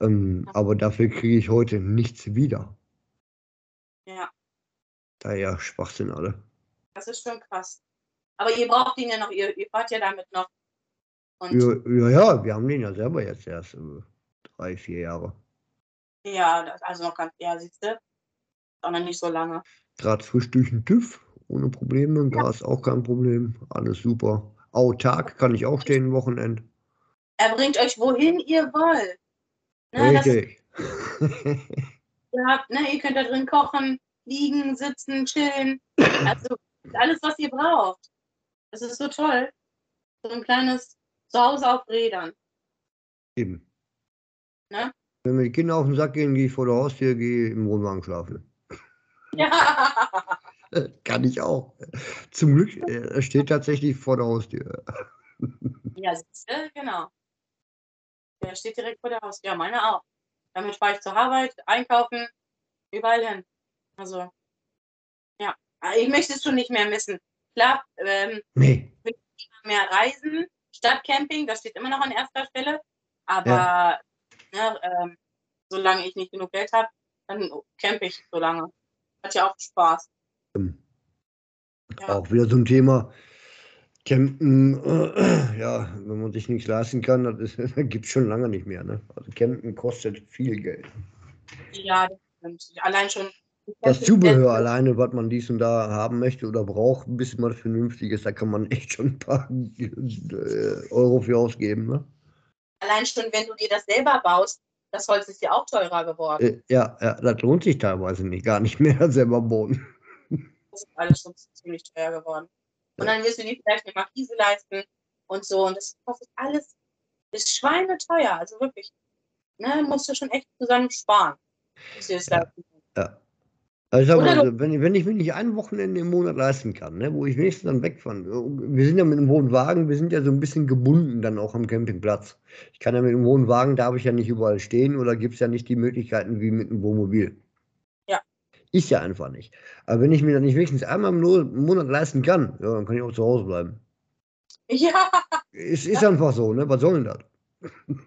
Ähm, aber dafür kriege ich heute nichts wieder. Ja, Daher Schwachsinn alle. das ist schon krass. Aber ihr braucht ihn ja noch, ihr, ihr fahrt ja damit noch. Ja, ja, ja, wir haben den ja selber jetzt erst äh, drei, vier Jahre. ja, das, also noch ganz, ja, siehst du, auch noch nicht so lange. Gerade frisch durch den TÜV, ohne Probleme. Gas auch kein Problem. Alles super. Autark kann ich auch stehen, Wochenend. Er bringt euch wohin ihr wollt. Ne, das, Richtig. ihr, habt, ne, ihr könnt da drin kochen, liegen, sitzen, chillen. Also alles, was ihr braucht. Das ist so toll. So ein kleines Zuhause auf Rädern. Eben. Ne? Wenn mir die Kinder auf den Sack gehen, gehe ich vor der Haustür, gehe im Wohnwagen schlafen. Ja. Kann ich auch. Zum Glück, äh, er steht tatsächlich vor der Haustür. ja, genau. Der steht direkt vor der Haustür. Ja, meine auch. Damit fahre ich zur Arbeit, einkaufen, überall hin. Also, ja. Aber Ich möchte es schon nicht mehr missen. Klar, ähm, Nee. mehr Reisen, Stadtcamping, das steht immer noch an erster Stelle. Aber ne, ähm, solange ich nicht genug Geld habe, dann campe ich so lange. Hat ja auch Spaß. Ähm, Ja. Auch wieder so ein Thema. Campen, äh, ja, wenn man sich nichts leisten kann, das, das gibt es schon lange nicht mehr. Ne? Also Campen kostet viel Geld. Ja, das. Allein schon. Das Zubehör alleine, was man dies und da haben möchte oder braucht, bis man vernünftig ist, da kann man echt schon ein paar äh, Euro für ausgeben. Ne? Allein schon, wenn du dir das selber baust, das Holz ist ja auch teurer geworden. Äh, ja, ja, das lohnt sich teilweise nicht, gar nicht mehr selber bauen. Das ist alles schon ziemlich teuer geworden. Und dann wirst du dir vielleicht eine Markise leisten und so. Und das kostet alles, ist schweineteuer. Also wirklich. Ne, musst du schon echt zusammen sparen. bis du das Ja. leisten kannst. Ja. Also ich sag mal, so, wenn, ich- wenn ich mir nicht ein Wochenende im Monat leisten kann, ne, wo ich wenigstens dann wegfahren, wir sind ja mit einem hohen Wagen, wir sind ja so ein bisschen gebunden dann auch am Campingplatz. Ich kann ja mit einem hohen Wagen, darf ich ja nicht überall stehen oder gibt es ja nicht die Möglichkeiten wie mit einem Wohnmobil. Ja. Ist ja einfach nicht. Aber wenn ich mir dann nicht wenigstens einmal im Monat leisten kann, ja, dann kann ich auch zu Hause bleiben. Ja, Es ist einfach so, ne? Was soll denn das?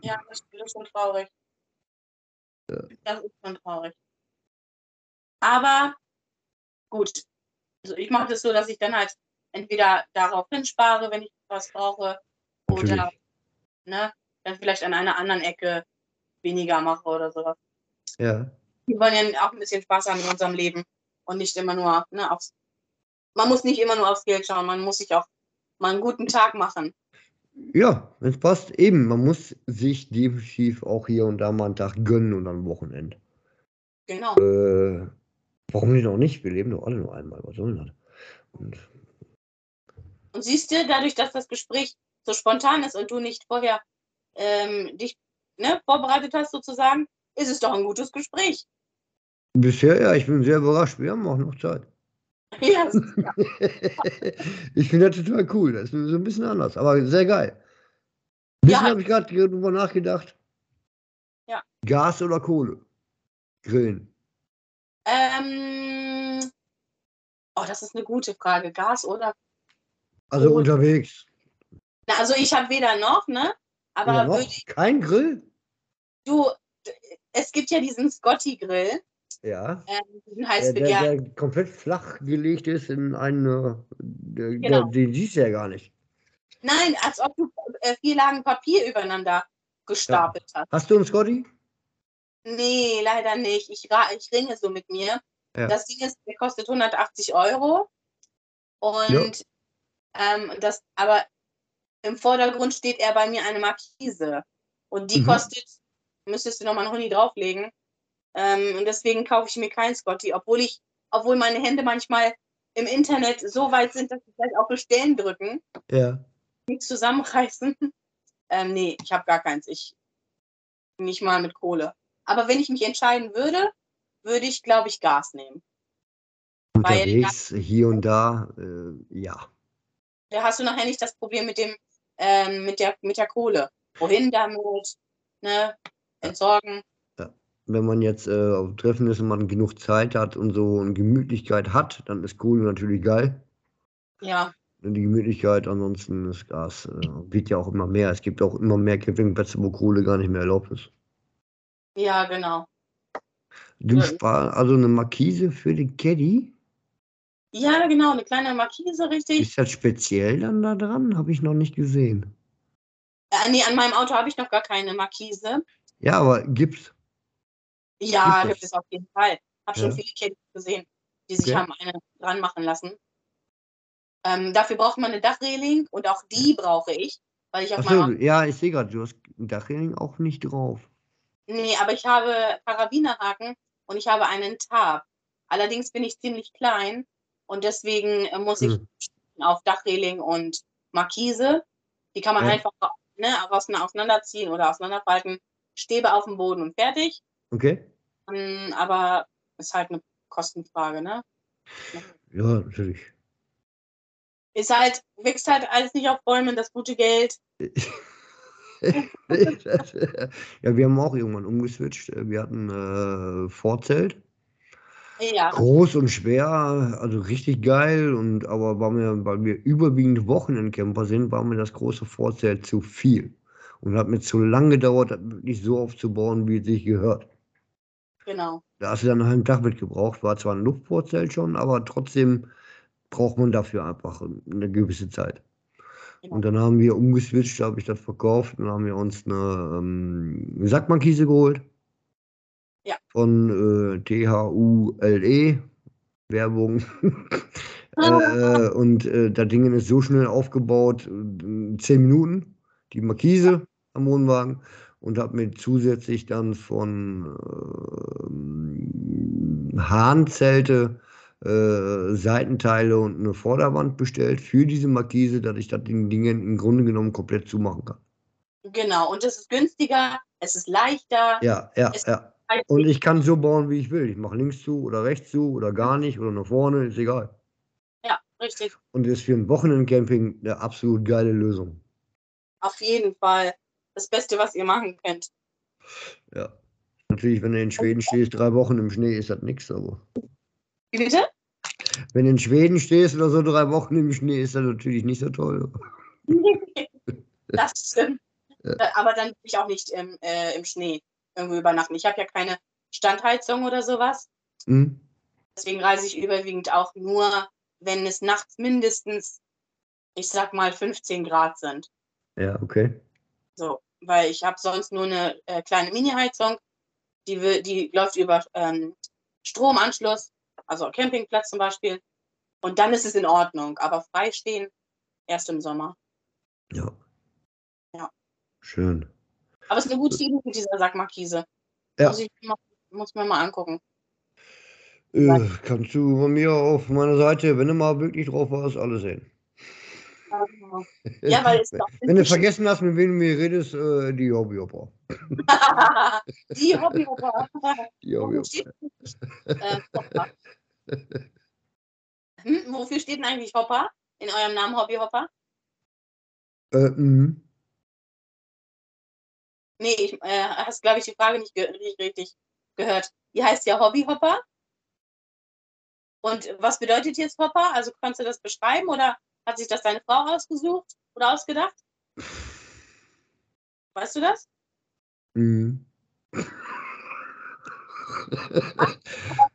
ja, das ist schon traurig. Ja. Das ist schon traurig. Aber gut. Also ich mache das so, dass ich dann halt entweder darauf hinspare, wenn ich was brauche, oder Natürlich. ne, dann vielleicht an einer anderen Ecke weniger mache oder sowas. Ja. Wir wollen ja auch ein bisschen Spaß haben in unserem Leben und nicht immer nur ne, aufs man muss nicht immer nur aufs Geld schauen, man muss sich auch mal einen guten Tag machen. Ja, es passt eben. Man muss sich definitiv auch hier und da mal einen Tag gönnen und am Wochenende. Genau. Äh, warum nicht auch nicht? Wir leben doch alle nur einmal. Was soll das? Und Und siehst du, dadurch, dass das Gespräch so spontan ist und du nicht vorher ähm, dich ne, vorbereitet hast, sozusagen, ist es doch ein gutes Gespräch. Bisher, ja, ich bin sehr überrascht. Wir haben auch noch Zeit. Ja, ja. ich finde das total cool. Das ist so ein bisschen anders, aber sehr geil. Ein bisschen Ja. habe ich gerade drüber nachgedacht. Ja. Gas oder Kohle? Grillen. ähm, oh, das ist eine gute Frage. Gas oder? Also Kohle. unterwegs. Na, also ich habe weder noch, ne? Aber noch? würde ich, Kein Grill? du, es gibt ja diesen Scotty-Grill, Ja. ähm, Der, der, der komplett flach gelegt ist in eine. Der, Genau. den siehst du ja gar nicht. Nein, als ob du äh, vier Lagen Papier übereinander gestapelt hast. Hast du einen Scotty? Nee, leider nicht. Ich, ich ringe so mit mir. Ja. Das Ding ist, der kostet 180 Euro. Und ähm, das, aber im Vordergrund steht er bei mir eine Markise. Und die Mhm. kostet, müsstest du nochmal einen Huni drauflegen. Ähm, und deswegen kaufe ich mir keinen Scotty, obwohl ich, obwohl meine Hände manchmal im Internet so weit sind, dass sie gleich auf Bestellen drücken, Ja. nichts zusammenreißen. Ähm, nee, ich habe gar keins. Ich nicht mal mit Kohle. Aber wenn ich mich entscheiden würde, würde ich, glaube ich, Gas nehmen. Weil- Unterwegs, hier und da, äh, ja. Da hast du nachher nicht das Problem mit dem, ähm, mit der, mit der Kohle. Wohin damit? Ne? Entsorgen. Wenn man jetzt äh, auf Treffen ist und man genug Zeit hat und so eine Gemütlichkeit hat, dann ist Kohle natürlich geil. Ja, Und die Gemütlichkeit, ansonsten ist Gas, äh, wird ja auch immer mehr. Es gibt auch immer mehr Campingplätze, wo Kohle gar nicht mehr erlaubt ist. ja, genau. Du Ja. sparst also eine Markise für den Caddy? Ja, genau, eine kleine Markise, richtig. Ist das speziell dann da dran? Habe ich noch nicht gesehen. Äh, nee, an meinem Auto habe ich noch gar keine Markise. Ja, aber gibt's. Ja, Gibt es auf jeden Fall. Habe schon Ja. viele Kids gesehen, die sich Okay. haben eine dran machen lassen. Ähm, dafür braucht man eine Dachreling und auch die brauche ich, weil ich auf Achso, ja, ich sehe gerade, du hast ein Dachreling auch nicht drauf. Nee, aber ich habe Karabinerhaken und ich habe einen Tab. Allerdings bin ich ziemlich klein und deswegen äh, muss ich Hm. auf Dachreling und Markise. Die kann man Ja. einfach ne, ausein- auseinanderziehen oder auseinanderfalten. Stäbe auf dem Boden und fertig. Okay? Ähm, aber ist halt eine Kostenfrage, ne? Ja, natürlich. Ist halt, wächst halt alles nicht auf Bäumen, das gute Geld. ja, wir haben auch irgendwann umgeswitcht. Wir hatten äh, Vorzelt. Ja, Groß und schwer, also richtig geil. Und aber war mir, weil wir überwiegend Wochenendcamper sind, war mir das große Vorzelt zu viel. Und hat mir zu lange gedauert, das wirklich so aufzubauen, wie es sich gehört. Genau. Da hast du dann einen halben Tag mit gebraucht. War zwar ein Luftvorzelt schon, aber trotzdem braucht man dafür einfach eine gewisse Zeit. Genau. Und dann haben wir umgeswitcht, habe ich das verkauft und haben wir uns eine ähm, Sackmarkise geholt. Ja. Von äh, THULE. Werbung. äh, und äh, das Ding ist so schnell aufgebaut, äh, zehn Minuten, die Markise am Wohnwagen und habe mir zusätzlich dann von ähm, Hahnzelte äh, Seitenteile und eine Vorderwand bestellt für diese Markise, dass ich das Ding Dingen im Grunde genommen komplett zumachen kann. Genau. Und es ist günstiger, es ist leichter. Ja, ja, ja. Und ich kann so bauen, wie ich will. Ich mache links zu oder rechts zu oder gar nicht oder nach vorne, ist egal. Ja, richtig. Und ist für ein Wochenendcamping eine absolut geile Lösung. Auf jeden Fall. Das Beste, was ihr machen könnt. Ja. Natürlich, wenn du in Schweden stehst, drei Wochen im Schnee, ist das nichts, aber Wie bitte? wenn du in Schweden stehst oder so drei Wochen im Schnee, ist das natürlich nicht so toll. Das stimmt. Ja. Äh, Aber dann will ich auch nicht im, äh, im Schnee irgendwo übernachten. Ich habe ja keine Standheizung oder sowas. Hm? Deswegen reise ich überwiegend auch nur, wenn es nachts mindestens, ich sag mal, 15 Grad sind. Ja, okay. So, weil ich habe sonst nur eine äh, kleine Mini-Heizung, die, will- die läuft über ähm, Stromanschluss, also Campingplatz zum Beispiel. Und dann ist es in Ordnung. Aber freistehen erst im Sommer. Ja. Ja. Schön. Aber es ist eine gute Idee mit dieser Sackmarkise. Ja. Muss ich mal, muss mir mal angucken. Äh, kannst du bei mir auf meiner Seite, wenn du mal wirklich drauf warst, alles sehen. Ja, weil es doch Wenn du vergessen hast, mit wem du mir redest, äh, die Hobbyhopper. Die Hobbyhopper. Die Wofür Hobbyhopper. steht, äh, Hopper? Hm, wofür steht denn eigentlich Hopper? In eurem Namen Hobbyhopper? Äh, mhm. Nee, ich äh, hast, glaube ich, die Frage nicht, ge nicht richtig gehört. Die heißt ja Hobbyhopper. Und was bedeutet jetzt Hopper? Also kannst du das beschreiben oder hat sich das deine Frau ausgesucht oder ausgedacht? Weißt du das? Mhm.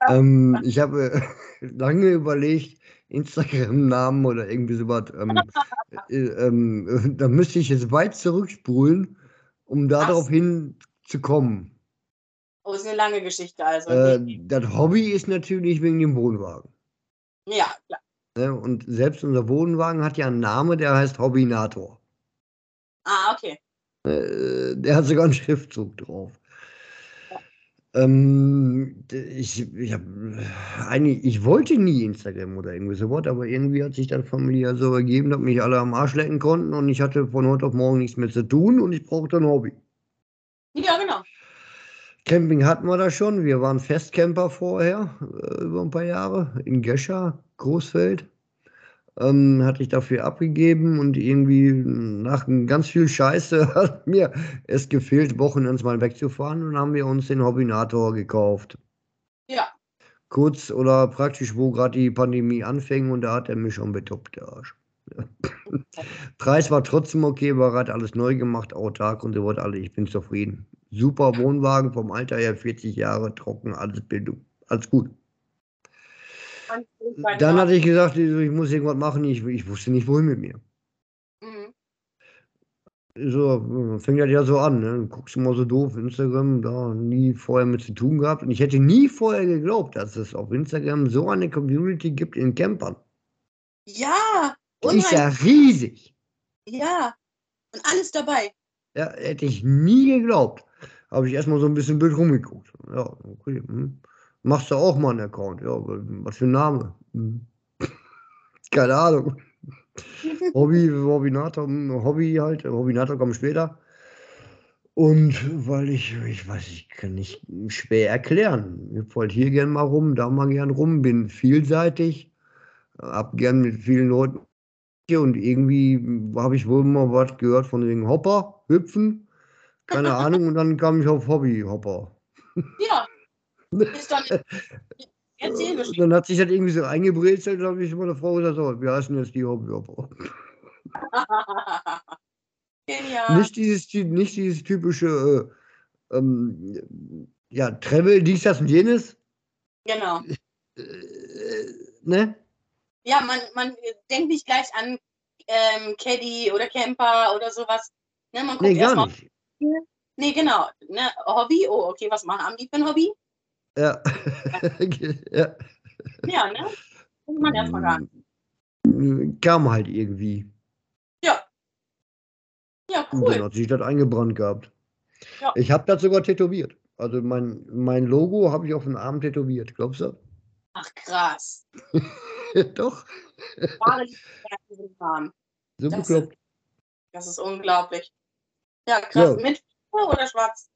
ähm, ich habe äh, lange überlegt, Instagram-Namen oder irgendwie sowas. Ähm, äh, ähm, da müsste ich jetzt weit zurückspulen, um darauf hinzukommen. Oh, ist eine lange Geschichte, also. Äh, das Hobby ist natürlich wegen dem Wohnwagen. Ja, klar. Ne? Und selbst unser Wohnwagen hat ja einen Namen, der heißt Hobbynator. Ah, okay. Äh, der hat sogar einen Schriftzug drauf. Ähm, ich, ich, hab, eigentlich, ich wollte nie Instagram oder irgendwie sowas, aber irgendwie hat sich das familiär so ergeben, dass mich alle am Arsch lecken konnten und ich hatte von heute auf morgen nichts mehr zu tun und ich brauchte ein Hobby. Ja, genau. Camping hatten wir da schon. Wir waren Festcamper vorher, äh, über ein paar Jahre, in Gescher, Großfeld. Ähm, hatte ich dafür abgegeben und irgendwie nach ganz viel Scheiße hat mir es gefehlt, Wochenends mal wegzufahren und haben wir uns den Hobbynator gekauft. Ja. Kurz oder praktisch, wo gerade die Pandemie anfing und da hat er mich schon betoppt, der Arsch. Preis war trotzdem okay, war gerade alles neu gemacht, autark und so weiter. Alle, ich bin zufrieden. Super Wohnwagen, vom Alter her 40 Jahre, trocken, alles Bildung, alles gut. Dann hatte ich gesagt, ich muss irgendwas machen, ich, ich wusste nicht, wohin mit mir. Mhm. So, fängt das ja so an, ne? Du guckst immer so doof, Instagram, da nie vorher mit zu tun gehabt. Und ich hätte nie vorher geglaubt, dass es auf Instagram so eine Community gibt in Campern. Ja, Die ist ja riesig. Ja. Und alles dabei. Ja, hätte ich nie geglaubt. Habe ich erstmal so ein bisschen blöd rumgeguckt. Ja, okay. Hm. Machst du auch mal einen Account? Ja, was für ein Name? Hm. Keine Ahnung. Hobby, Hobbynator, hm, Hobby halt, Hobbynator kommt später. Und weil ich, ich weiß, ich kann nicht schwer erklären. Ich wollte hier gern mal rum, da mal gern rum, bin vielseitig, hab gern mit vielen Leuten und irgendwie habe ich wohl mal was gehört von wegen Hopper, Hüpfen, keine Ahnung, und dann kam ich auf Hobby, Hopper. Ja. dann hat sich das irgendwie so eingebrezelt, da habe ich meiner Frau gesagt, so, wir heißen jetzt die Hobby Hopper. Genial. Nicht dieses, nicht dieses typische, äh, ähm, ja, Travel, dies, das und jenes. Genau. Äh, ne? Ja, man, man denkt nicht gleich an ähm, Caddy oder Camper oder sowas. Ne, man guckt Nee, gar nicht. Nee, genau. Ne, Hobby. Oh, okay, was machen haben die für ein Hobby? Ja. ja. Ja, ne? Guckt man erstmal gar nicht. Mm, Kam halt irgendwie. Ja. Ja, Und dann cool. hat sich das eingebrannt gehabt. Ja. Ich habe das sogar tätowiert. Also mein, mein Logo habe ich auf den Arm tätowiert, glaubst du? Ach, krass. Doch, so Das ist- bekloppt. Das ist unglaublich. Ja, krass. Ja. Mit oder schwarz?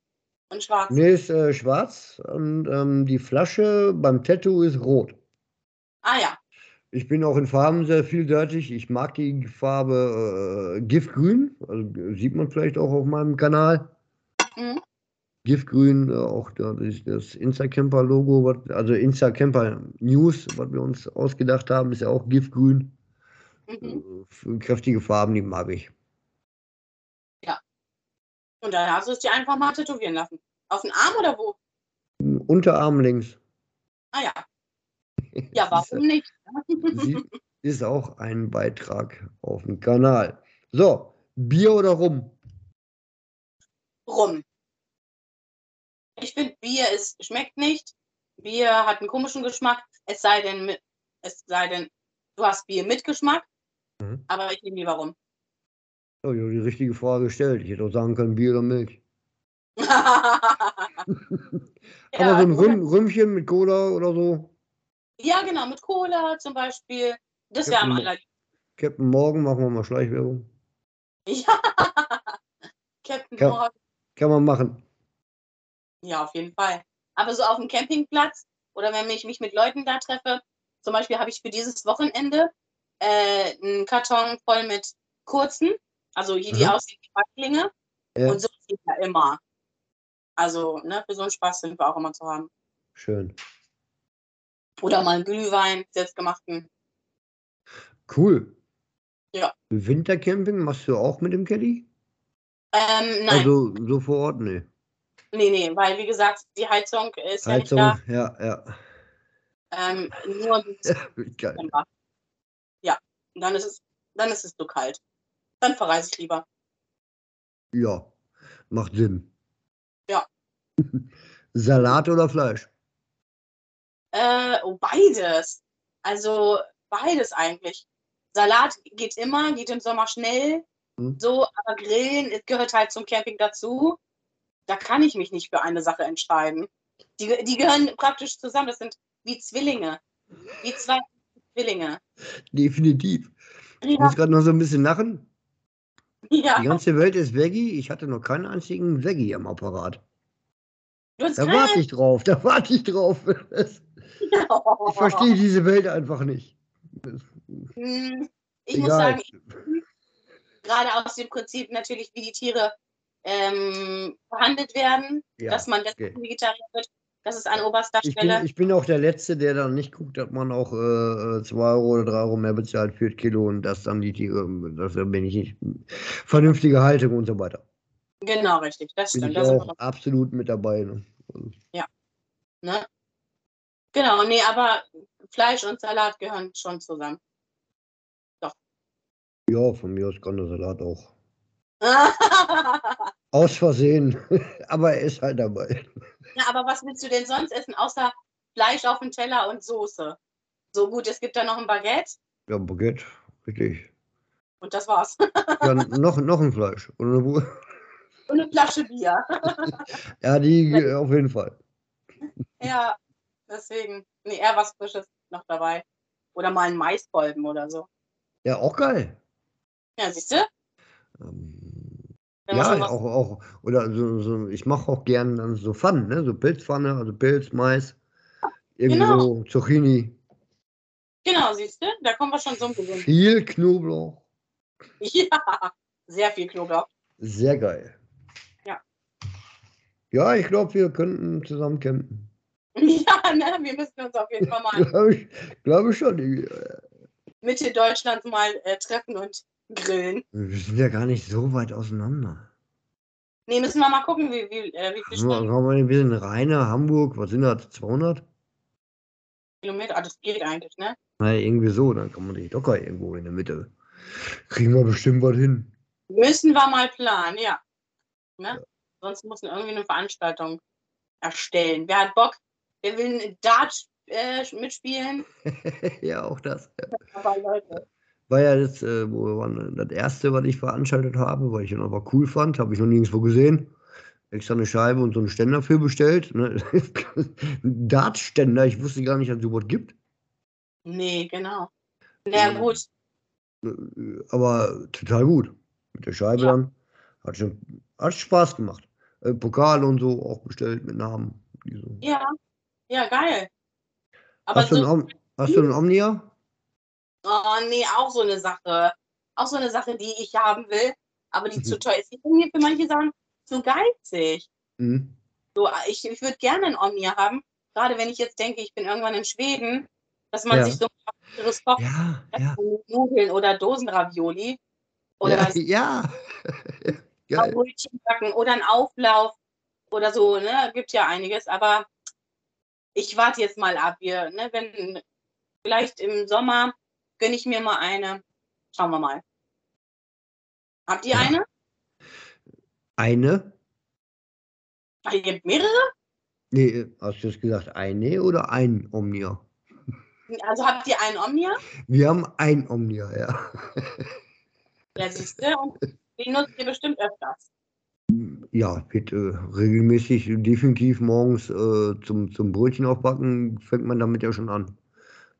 Und schwarz. Nee, ist äh, schwarz und ähm, die Flasche beim Tattoo ist rot. Ah ja. Ich bin auch in Farben sehr vielseitig. Ich mag die Farbe äh, Giftgrün. Also, sieht man vielleicht auch auf meinem Kanal. Mhm. Giftgrün, äh, auch da, das, das Instacamper-Logo, also Instacamper News, was wir uns ausgedacht haben, ist ja auch Giftgrün. Mhm. Äh, kräftige Farben, die mag ich. Und dann hast du es dir einfach mal tätowieren lassen. Auf den Arm oder wo? Unterarm links. Ah ja. Ja, warum nicht? Sie ist auch ein Beitrag auf dem Kanal. So, Bier oder Rum? Rum. Ich finde, Bier ist, schmeckt nicht. Bier hat einen komischen Geschmack. Es sei denn, es sei denn, Du hast Bier mit Geschmack, Mhm. aber ich nehme lieber rum. Oh, ich habe die richtige Frage gestellt. Ich hätte auch sagen können, Bier oder Milch. Aber so ein Rüm, Rümmchen mit Cola oder so. Ja, genau, mit Cola zum Beispiel. Das wäre am allerliebsten. Captain Morgan, machen wir mal Schleichwerbung. Ja. Captain Ja. Morgan. Kann man machen. Ja, auf jeden Fall. Aber so auf dem Campingplatz oder wenn ich mich mit Leuten da treffe, zum Beispiel habe ich für dieses Wochenende äh, einen Karton voll mit kurzen, also hier die Mhm. aussehen wie Backlinge. Ja, Und so geht ja immer. Also, ne, für so einen Spaß sind wir auch immer zu haben. schön. Oder mal einen Glühwein, selbstgemachten. Cool. Ja. Wintercamping machst du auch mit dem Caddy? Ähm, nein, Also so vor Ort? Nee. nee, nee, weil wie gesagt, die Heizung ist Heizung, ja nicht ja, ja. da. Ähm, nur ja. Ja, dann ist es, dann ist es zu kalt. Dann verreise ich lieber. Ja, macht Sinn. Ja. Salat oder Fleisch? Äh, oh, beides. Also beides eigentlich. Salat geht immer, geht im Sommer schnell. Hm. So, aber Grillen es gehört halt zum Camping dazu. Da kann ich mich nicht für eine Sache entscheiden. Die, die gehören praktisch zusammen. Das sind wie Zwillinge. Wie zwei Zwillinge. Definitiv. Ich Ja, muss gerade noch so ein bisschen lachen. ja. Die ganze Welt ist Veggie. Ich hatte noch keinen einzigen Veggie am Apparat. Da keine- warte ich drauf, da warte ich drauf. Ich verstehe diese Welt einfach nicht. Hm, Ich muss Egal. sagen, gerade aus dem Prinzip natürlich, wie die Tiere ähm, behandelt werden, Ja, dass man okay. Vegetarier wird, das ist an oberster Ich Stelle. bin, ich bin auch der Letzte, der dann nicht guckt, dass man auch 2 äh, zwei Euro oder 3 Euro mehr bezahlt für das Kilo und dass dann die Tiere, das bin ich nicht. Vernünftige Haltung und so weiter. genau, richtig. Das Bin stimmt. ich Da sind auch absolut mit dabei. Ne? ne? Genau, nee, aber Fleisch und Salat gehören schon zusammen. Ja, von mir aus kann der Salat auch. ja, Aus Versehen, aber er ist halt dabei. aber was willst du denn sonst essen, außer Fleisch auf dem Teller und Soße? So gut, es gibt da noch ein Baguette Ja, Baguette, richtig. und das war's. Ja, noch, noch ein Fleisch. Und eine. Und eine Flasche Bier. Ja, die auf jeden Fall. Ja, deswegen. Nee, eher was Frisches noch dabei. Oder mal ein Maiskolben oder so. Ja, auch geil. Ja, siehst du? Ähm, Ja, auch, auch, oder so, so ich mache auch gern dann so Pfannen, ne? So Pilzpfanne, also Pilz, Mais, irgendwie Genau. so Zucchini, Genau, siehst du? Da kommen wir schon so ein bisschen. viel Knoblauch, Ja, sehr viel Knoblauch. sehr geil. Ja. Ja, ich glaube, wir könnten zusammen campen. Ja, ne? Wir müssen uns auf jeden Fall mal Glaube ich, glaube ich schon. irgendwie. Mitte Deutschlands mal äh, treffen und grillen. Wir sind ja gar nicht so weit auseinander. Nee, müssen wir mal gucken, wie, wie, äh, wie wir- Stunden, kommen wir- Wir sind Rainer, Hamburg, was sind das? 200? Kilometer. Ah, das geht eigentlich, ne? Naja, irgendwie so, dann kann man sich locker irgendwo in der Mitte. Kriegen wir bestimmt was hin. Müssen wir mal planen, ja. Ne? Sonst müssen wir irgendwie eine Veranstaltung erstellen. Wer hat Bock? Wer will ein Dart äh, mitspielen? ja, auch das. Aber Leute. War ja das, äh, wo wir waren, das erste, was ich veranstaltet habe, weil ich ihn aber cool fand, habe ich noch nirgendwo gesehen. Extra eine Scheibe und so einen Ständer für bestellt. Ne? Ein Dartständer, ich wusste gar nicht, dass es sowas gibt. Nee, genau. Na Mhm. gut. Äh, Aber total gut. Mit der Scheibe Ja. dann. Hat schon hat Spaß gemacht. Äh, Pokal und so auch bestellt mit Namen. So. Ja, ja, geil. Aber Hast, du einen so, Om hast du einen Omnia? Oh nee, auch so eine Sache. Auch so eine Sache, die ich haben will, aber die Mhm. zu teuer ist. Ich bin mir für manche Sachen zu geizig. Mhm. So, ich, ich würde gerne ein Omnia haben, gerade wenn ich jetzt denke, ich bin irgendwann in Schweden, dass man Ja. sich so ein anderes kocht, Ja, ja. Nudeln oder Dosenravioli oder Ja, was ja. Geil. Brötchen backen oder ein Auflauf oder so, ne? Gibt ja einiges, aber ich warte jetzt mal ab. Wir, ne, wenn vielleicht im Sommer gönne ich mir mal eine. Schauen wir mal. Habt ihr eine? Eine? Ach, ihr habt mehrere? Nee, hast du jetzt gesagt eine oder ein Omnia? Also habt ihr einen Omnia? Wir haben ein Omnia, ja. Ja, siehst du, und den nutzt ihr bestimmt öfters. Ja, wird äh, regelmäßig, definitiv morgens äh, zum, zum Brötchen aufbacken, fängt man damit ja schon an.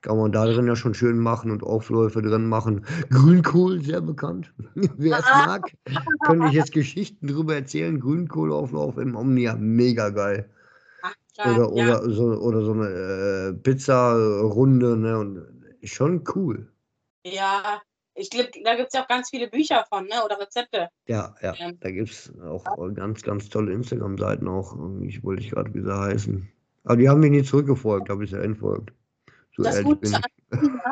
Kann man da drin ja schon schön machen und Aufläufe drin machen. Grünkohl, sehr bekannt. Wer es mag, könnte ich jetzt Geschichten drüber erzählen. Grünkohlauflauf im Omnia, mega geil. Oder, ja. oder, so, oder so eine äh, Pizza-Runde, ne? Und schon cool. Ja, ich glaube, da gibt es ja auch ganz viele Bücher von, ne? Oder Rezepte. Ja, ja. Ähm. Da gibt es auch ganz, ganz tolle Instagram-Seiten auch. Ich wollte ich gerade, wie sie heißen. Aber die haben mich nie zurückgefolgt, habe ich ja entfolgt. So Das Gute, an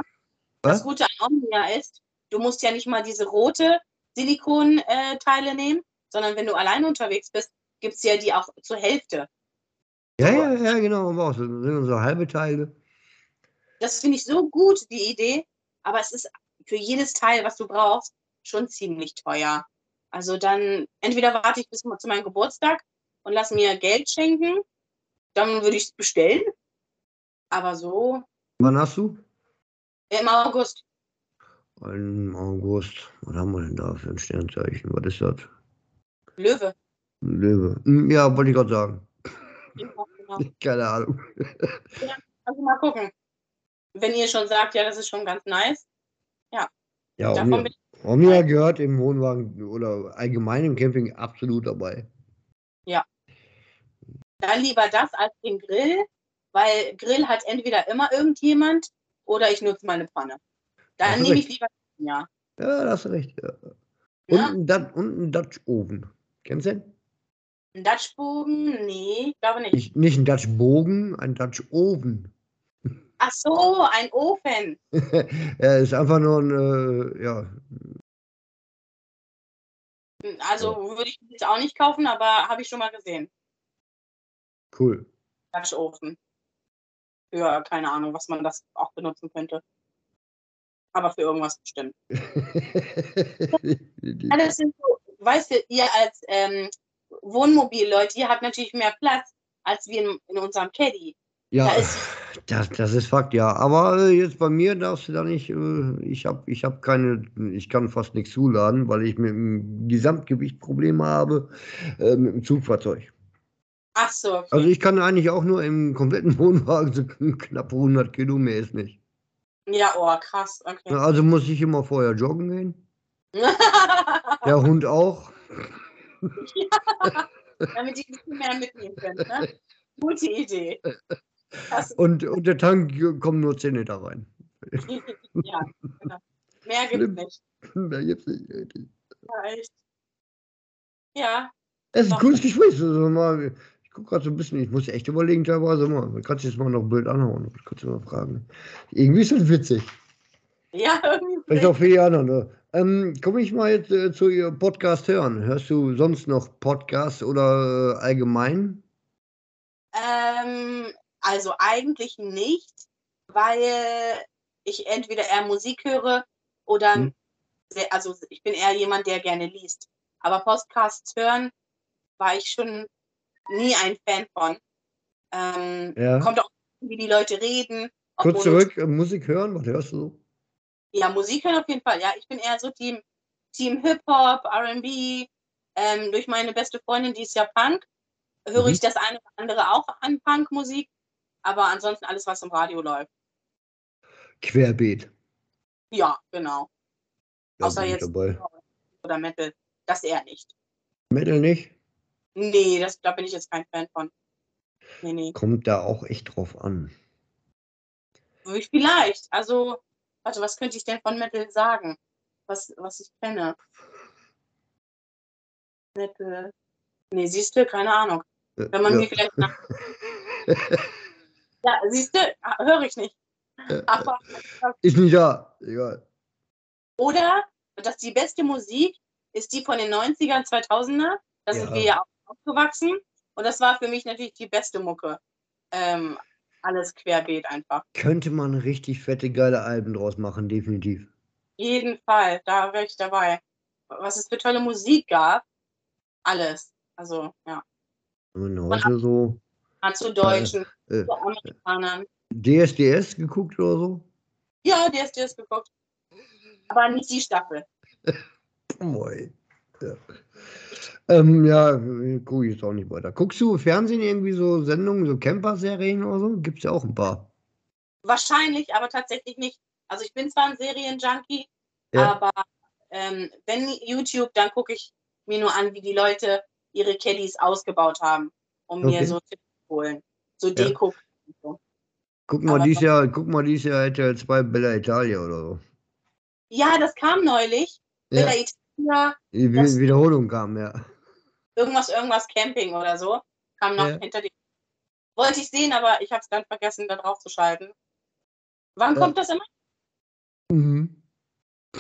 das? Gute an Omnia ist, du musst ja nicht mal diese rote Silikonteile nehmen, sondern wenn du alleine unterwegs bist, gibt es ja die auch zur Hälfte. Ja, ja, ja, genau. Das sind so halbe Teile. Das finde ich so gut, die Idee, aber es ist für jedes Teil, was du brauchst, schon ziemlich teuer. Also dann entweder warte ich bis zu meinem Geburtstag und lass mir Geld schenken, dann würde ich es bestellen. Aber so Wann hast du? im August. Im August. Was haben wir denn da für ein Sternzeichen? Was ist das? Löwe. Löwe. Hm, Ja, wollte ich gerade sagen. Genau, genau. Keine Ahnung. Also mal gucken. Wenn ihr schon sagt, ja, das ist schon ganz nice. Ja, Davon Omnia, Omnia gehört im Wohnwagen oder allgemein im Camping absolut dabei. dann lieber das als den Grill, weil Grill hat entweder immer irgendjemand oder ich nutze meine Pfanne. Dann nehme ich lieber ja. Ja, da hast du recht. Ja. Und, ja. ein Dat und ein Dutch-Ofen. Kennst du den? Ein Dutchbogen? Nee, ich glaube nicht. Nicht, nicht ein Dutch-Bogen, ein Dutch-Ofen. Ach so, ein Ofen. er ist einfach nur ein, äh, ja, Also würde ich jetzt auch nicht kaufen, aber habe ich schon mal gesehen. cool. Dutchofen. Für keine Ahnung, was man das auch benutzen könnte. Aber für irgendwas bestimmt. Alles sind so, weißt du, ihr als ähm, Wohnmobil-Leute, ihr habt natürlich mehr Platz als wir in, in unserem Caddy. ja, Da ist- das, das ist Fakt, ja. Aber äh, jetzt bei mir darfst du da nicht, äh, ich habe ich hab keine, ich kann fast nichts zuladen, weil ich mit dem Gesamtgewicht Probleme habe äh, mit dem Zugfahrzeug. Ach so, okay. Also ich kann eigentlich auch nur im kompletten Wohnwagen so knapp 100 Kilo mehr ist nicht. Ja, oh, krass, okay. Also muss ich immer vorher joggen gehen. Der Hund auch. Damit ich ein bisschen mehr mitnehmen können. Ne? Gute Idee. Das, Und, und der Tank kommen nur 10 Liter rein. ja, genau. Mehr gibt's nicht. Mehr gibt's nicht. richtig. Ja, echt. Ja, Es ist ein cooles Gespräch. Also mal, gucke gerade so ein bisschen, ich muss echt überlegen, teilweise mal. Du kannst jetzt mal noch ein Bild anhauen. Das kannst mal fragen. Irgendwie ist das witzig. ja, irgendwie. Vielleicht auch für die anderen. Ne? Ähm, Komme ich mal jetzt äh, zu Ihr Podcast hören. Hörst du sonst noch Podcasts oder äh, allgemein? Ähm, also eigentlich nicht, weil ich entweder eher Musik höre oder Hm. sehr, also ich bin eher jemand, der gerne liest. Aber Podcasts hören war ich schon nie ein Fan von. Ähm, Ja. Kommt auch, wie die Leute reden. Kurz zurück, äh, Musik hören, was hörst du so? Ja, Musik hören auf jeden Fall. Ja, ich bin eher so Team, Team Hip-Hop, RB. Ähm, durch meine beste Freundin, die ist ja Punk, höre Mhm. ich das eine oder andere auch an Punkmusik. Aber ansonsten alles, was im Radio läuft. Querbeet. Ja, genau. Da Außer jetzt dabei. oder Metal. Das eher nicht. Metal nicht? Nee, das, da bin ich jetzt kein Fan von. Nee, nee. Kommt da auch echt drauf an. Ich Vielleicht. Also, warte, was könnte ich denn von Metal sagen? Was, was ich kenne. Metal. Nee, siehst du, keine Ahnung. Äh, Wenn man ja. mir vielleicht nach. Ja, siehst du, höre ich nicht. Äh, Aber, Ist nicht da. Egal. oder, dass die beste Musik ist die von den 90ern, 2000er. Da sind Ja. wir ja auch aufgewachsen. Und das war für mich natürlich die beste Mucke. Ähm, alles querbeet einfach. Könnte man richtig fette, geile Alben draus machen, definitiv. Jeden Fall, da wäre ich dabei. Was es für tolle Musik gab, alles. Also, ja. Und heute so. Mal zu Deutschen, Äh, zu Amerikanern. DSDS geguckt oder so? Ja, DSDS geguckt. Aber nicht die Staffel. Boy. Ja. Ähm, ja, gucke ich jetzt auch nicht weiter. Guckst du Fernsehen irgendwie so Sendungen, so Camper-Serien oder so? Gibt es ja auch ein paar. Wahrscheinlich, aber tatsächlich nicht. Also ich bin zwar ein Serienjunkie, Ja. aber ähm, wenn YouTube, dann gucke ich mir nur an, wie die Leute ihre Caddies ausgebaut haben, um Okay. mir so Tipps zu holen. So Ja. Deko. so. Guck mal, Aber- dies Jahr, guck mal, dies Jahr RTL 2 Bella Italia oder so. Ja, das kam neulich. Ja, Bella Italia, die das- Wi- Wiederholung kam, ja. irgendwas, irgendwas Camping oder so. Kam noch Ja. hinter dem. Wollte ich sehen, aber ich habe es dann vergessen, da drauf zu schalten. Wann Ja. kommt das immer? Mhm.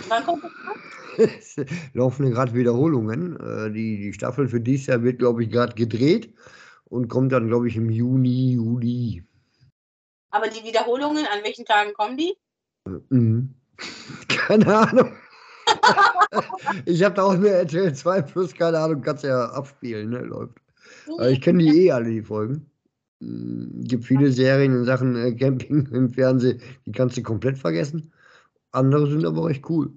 Wann kommt das immer? Es laufen gerade Wiederholungen. Äh, die, die Staffel für dieses Jahr wird, glaube ich, gerade gedreht und kommt dann, glaube ich, im Juni, Juli. Aber die Wiederholungen, an welchen Tagen kommen die? Mhm. Keine Ahnung. Ich habe da auch nur RTL 2 plus, keine Ahnung, kannst ja abspielen, ne? Läuft. Aber ich kenne die eh alle, die Folgen. Mm, gibt viele Serien in Sachen äh, Camping im Fernsehen, die kannst du komplett vergessen. Andere sind aber recht cool.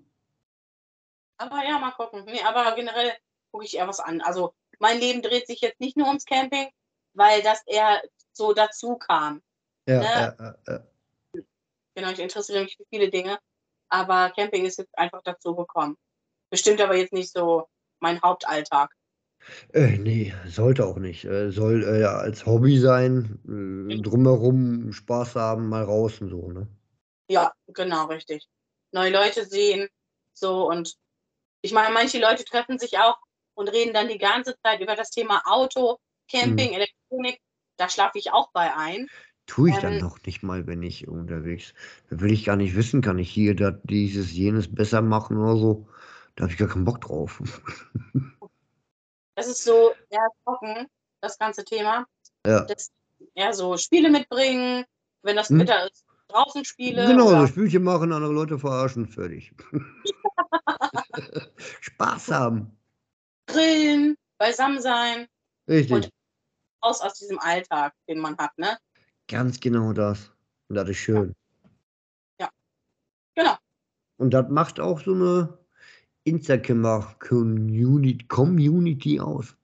Aber ja, mal gucken. Nee, aber generell gucke ich eher was an. Also mein Leben dreht sich jetzt nicht nur ums Camping, weil das eher so dazu kam. Ja, Ne? ja, ja, ja. Genau, ich interessiere mich für viele Dinge. Aber Camping ist jetzt einfach dazu gekommen. Bestimmt aber jetzt nicht so mein Hauptalltag. Äh, nee, sollte auch nicht. Äh, soll äh, ja als Hobby sein, äh, drumherum Spaß haben, mal raus und so, ne? Ja, genau, richtig. Neue Leute sehen, so und ich meine, manche Leute treffen sich auch und reden dann die ganze Zeit über das Thema Auto, Camping, Mhm. Elektronik. Da schlafe ich auch bei ein. Tue ich dann noch nicht mal, wenn ich unterwegs. Da will ich gar nicht wissen, kann ich hier das, dieses, jenes besser machen oder so. Da habe ich gar keinen Bock drauf. Das ist so eher trocken, das ganze Thema. Ja. Das eher so Spiele mitbringen, wenn das Hm. Wetter ist, draußen Spiele. Genau, so oder, Spielchen machen, andere Leute verarschen, fertig. Spaß haben. grillen, beisammen sein, Richtig. Und- raus aus diesem Alltag, den man hat, ne? Ganz genau das. Und das ist schön. Genau. Und das macht auch so eine Instagram-Community Community aus.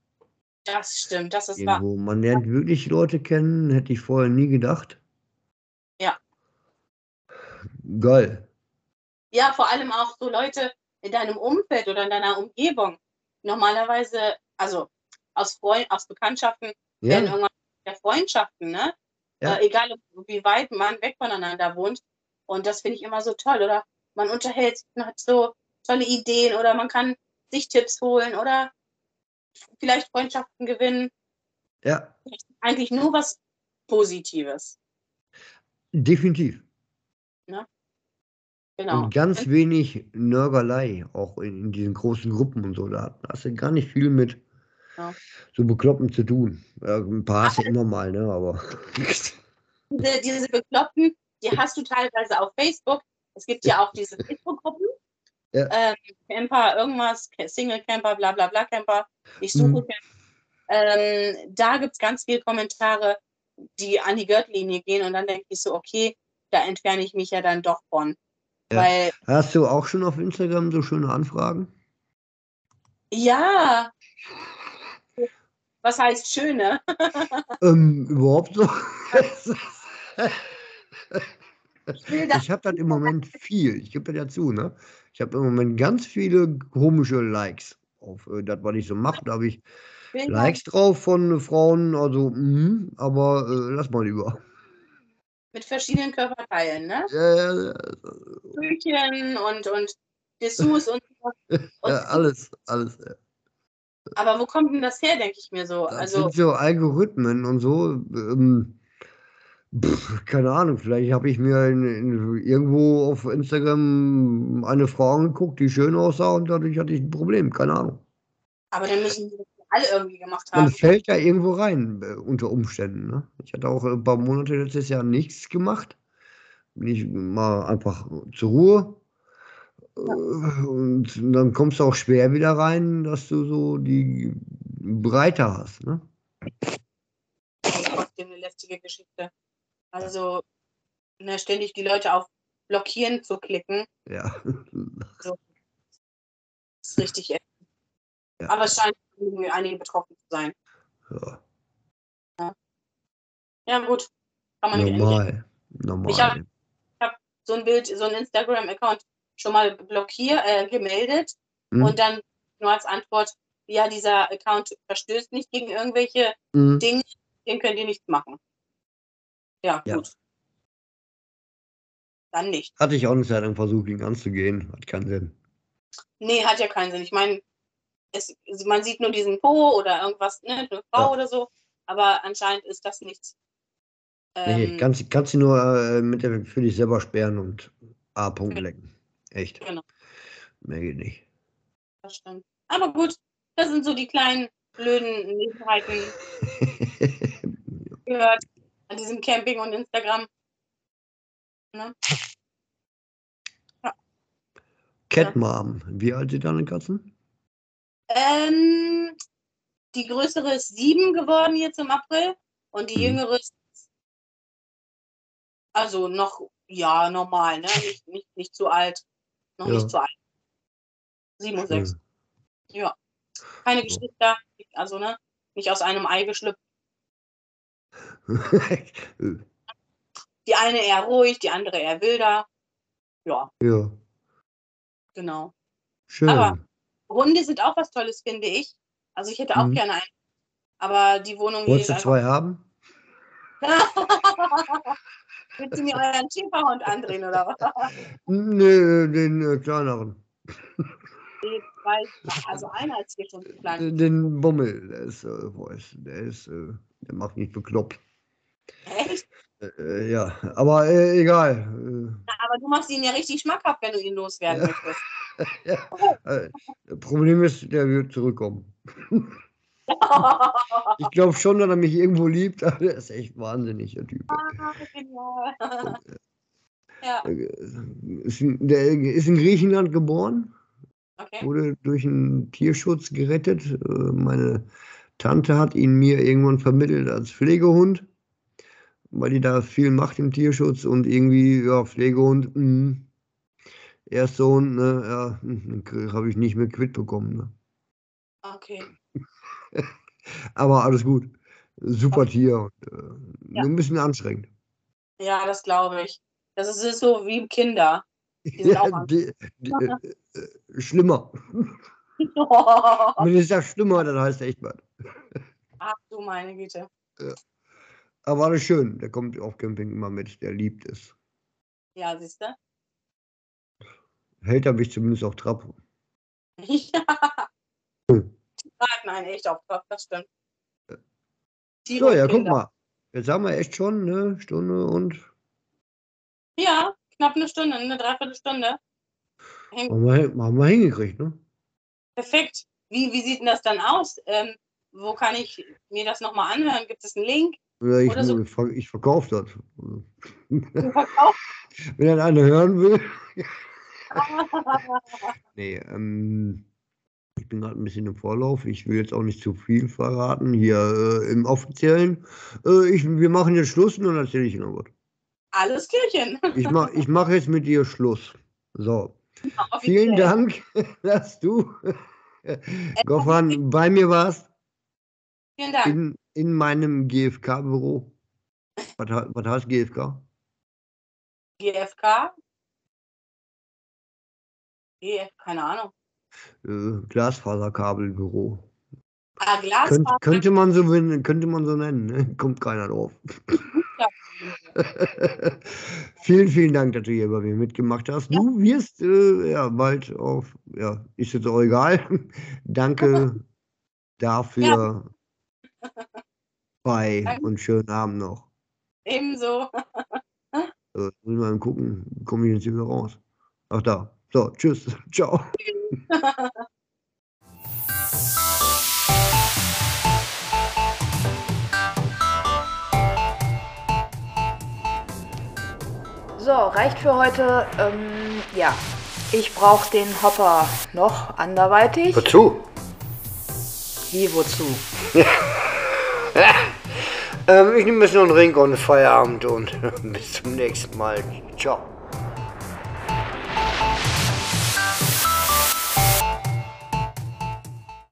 Das stimmt, das ist wahr. Irgendwo. Man lernt wirklich Leute kennen, hätte ich vorher nie gedacht. Ja. Geil. Ja, vor allem auch so Leute in deinem Umfeld oder in deiner Umgebung. Normalerweise, also aus Freund, aus Bekanntschaften werden Ja, irgendwann ja Freundschaften, ne? Ja. Äh, egal wie weit man weg voneinander wohnt. Und das finde ich immer so toll. Oder man unterhält, man hat so tolle Ideen oder man kann sich Tipps holen oder vielleicht Freundschaften gewinnen. ja, Eigentlich nur was Positives. definitiv. Genau. Und ganz wenig Nörgelei, auch in, in diesen großen Gruppen und so. Da hast du gar nicht viel mit Ja. so Bekloppen zu tun. Ja, ein paar hast du immer mal, ne? Aber diese, diese Bekloppten, die hast du teilweise auf Facebook. Es gibt ja auch diese Facebook-Gruppen. Ja. Ähm, Camper, irgendwas, Single Camper, bla bla bla Camper. Ich suche Mhm. Camper. Ähm, da gibt es ganz viele Kommentare, die an die Gürtellinie gehen und dann denke ich so, okay, da entferne ich mich ja dann doch von. Ja. Weil, hast du auch schon auf Instagram so schöne Anfragen? ja, was heißt schöne? Ähm, überhaupt so? Ich habe das im Moment viel. Ich gebe das ja zu, ne? Ich habe im Moment ganz viele komische Likes auf äh, das, was ich so mache. Da habe ich Likes drauf von Frauen, also, mhm, aber äh, lass mal lieber. mit verschiedenen Körperteilen, ne? Ja, ja, ja, Brötchen und, und Dessous und, und ja, alles, alles. ja. Aber wo kommt denn das her, denke ich mir so? Das Also, sind so Algorithmen und so. Ähm, pff, keine Ahnung, vielleicht habe ich mir in, in, irgendwo auf Instagram eine Frau angeguckt, die schön aussah und dadurch hatte ich ein Problem. Keine Ahnung. aber dann müssen die das alle irgendwie gemacht Man haben. fällt ja irgendwo rein äh, unter Umständen. Ne? Ich hatte auch ein paar Monate letztes Jahr nichts gemacht. Bin ich mal einfach zur Ruhe. Äh, Und dann kommst du auch schwer wieder rein, dass du so die Breite hast. Ne? Das ist trotzdem eine lästige Geschichte. Also, ne, ständig die Leute auf Blockieren zu klicken. Ja. So. Das ist richtig. Ja. Aber es scheint irgendwie einige betroffen zu sein. ja. Ja, gut. Kann man. Normal. Normal. Ich hab- So ein Bild, so ein Instagram-Account schon mal blockiert, äh, gemeldet Hm? und dann nur als Antwort, ja, dieser Account verstößt nicht gegen irgendwelche Hm? Dinge, den könnt ihr nichts machen. Ja, Ja. gut. Dann nicht. Hatte ich auch eine Zeit lang versucht, ihn anzugehen. Hat keinen Sinn. Nee, hat ja keinen Sinn. Ich meine, es, man sieht nur diesen Po oder irgendwas, ne, eine Frau Ja. oder so, aber anscheinend ist das nichts. Nee, Ähm, kannst, kannst du nur äh, mit der, für dich selber sperren und A-Punkt lecken. Echt. Genau. Mehr geht nicht. das stimmt. Aber gut, das sind so die kleinen blöden Nebenheiten gehört an diesem Camping und Instagram. Ne? Catmom. Wie alt sind deine Katzen? Ähm, die größere ist sieben geworden jetzt im April und die Mhm. jüngere ist also noch, ja, normal, ne? Nicht, nicht, nicht zu alt. Noch Ja. nicht zu alt. Sieben und sechs. Schön. Ja. Keine So. Geschwister, also ne? Nicht aus einem Ei geschlüpft. Die eine eher ruhig, die andere eher wilder. Ja, ja, genau. schön. Aber- Hunde sind auch was Tolles, finde ich. Also ich hätte auch Mhm. gerne einen. Aber die Wohnung Wolltest du zwei haben? Willst du mir euren Schäferhund andrehen oder was? Nö, den äh, kleineren. Nee, zwei, also einer ist hier schon klein. Den Bummel. Der ist, äh, wo ist, der ist, äh, der macht mich bekloppt. Echt? Äh, ja, aber äh, egal. Na, aber du machst ihn ja richtig schmackhaft, wenn du ihn loswerden Ja. möchtest. Äh, ja, äh, das Problem ist, der wird zurückkommen. Ich glaube schon, dass er mich irgendwo liebt, aber der ist echt wahnsinnig, der Typ. Ah, Genial. ja, Ist, in- der ist in Griechenland geboren, okay. wurde durch einen Tierschutz gerettet. Äh, Meine Tante hat ihn mir irgendwann vermittelt als Pflegehund, weil die da viel macht im Tierschutz und irgendwie, ja, Pflegehund, mh, Erstsohn, ne, ja, habe ich nicht mehr quitt bekommen. Ne. Okay. Aber alles gut. Super Tier und äh, Ja. ein bisschen anstrengend. Ja, das glaube ich. Das ist, so wie Kinder. Die sind auch die, die, äh, äh, schlimmer. Wenn ich sage schlimmer, dann heißt echt was. Ach du meine Güte. Aber alles schön. Der kommt auf Camping immer mit. Der liebt es. Ja, siehst du? Hält er mich zumindest auf Trab. Ja. Hm. Einen echt auf Kopf, das stimmt. Tiere So, ja, guck mal. Jetzt haben wir echt schon eine Stunde und Ja, knapp eine Stunde, eine Dreiviertelstunde. Hängt haben wir, haben wir hingekriegt, ne? perfekt. Wie, wie sieht denn das dann aus? Ähm, wo kann ich mir das nochmal anhören? Gibt es einen Link? Oder ich, Oder so. ich, ver- ich verkaufe das. Du verkaufst? Wenn er eine hören will. Nee, ähm, bin gerade ein bisschen im Vorlauf. Ich will jetzt auch nicht zu viel verraten hier äh, im Offiziellen. Äh, ich, wir machen jetzt Schluss und dann erzähle ich noch was. Alles Klärchen. Ich mache ich mach jetzt mit dir Schluss. So, Offiziell. vielen Dank, dass du, Goffan, bei mir warst Vielen Dank. in, in meinem GFK-Büro. Was, was heißt GFK? GFK? GF, keine Ahnung. Äh, Glasfaserkabelbüro. Ah, Könnt, Glasfaser. könnte, man so, könnte man so nennen, ne? kommt keiner drauf. vielen, vielen Dank, dass du hier bei mir mitgemacht hast. Du wirst äh, ja bald auf, ja, ist jetzt auch egal. Danke dafür. Bye Danke. und schönen Abend noch. Ebenso. So, muss mal gucken, komme ich jetzt hier wieder raus? Ach da. So, tschüss. Ciao. So, reicht für heute. Ähm, ja, ich brauche den Hopper noch anderweitig. Wozu? Wie, wozu? Ähm, ich nehme jetzt noch einen Ring und Feierabend und bis zum nächsten Mal. Ciao.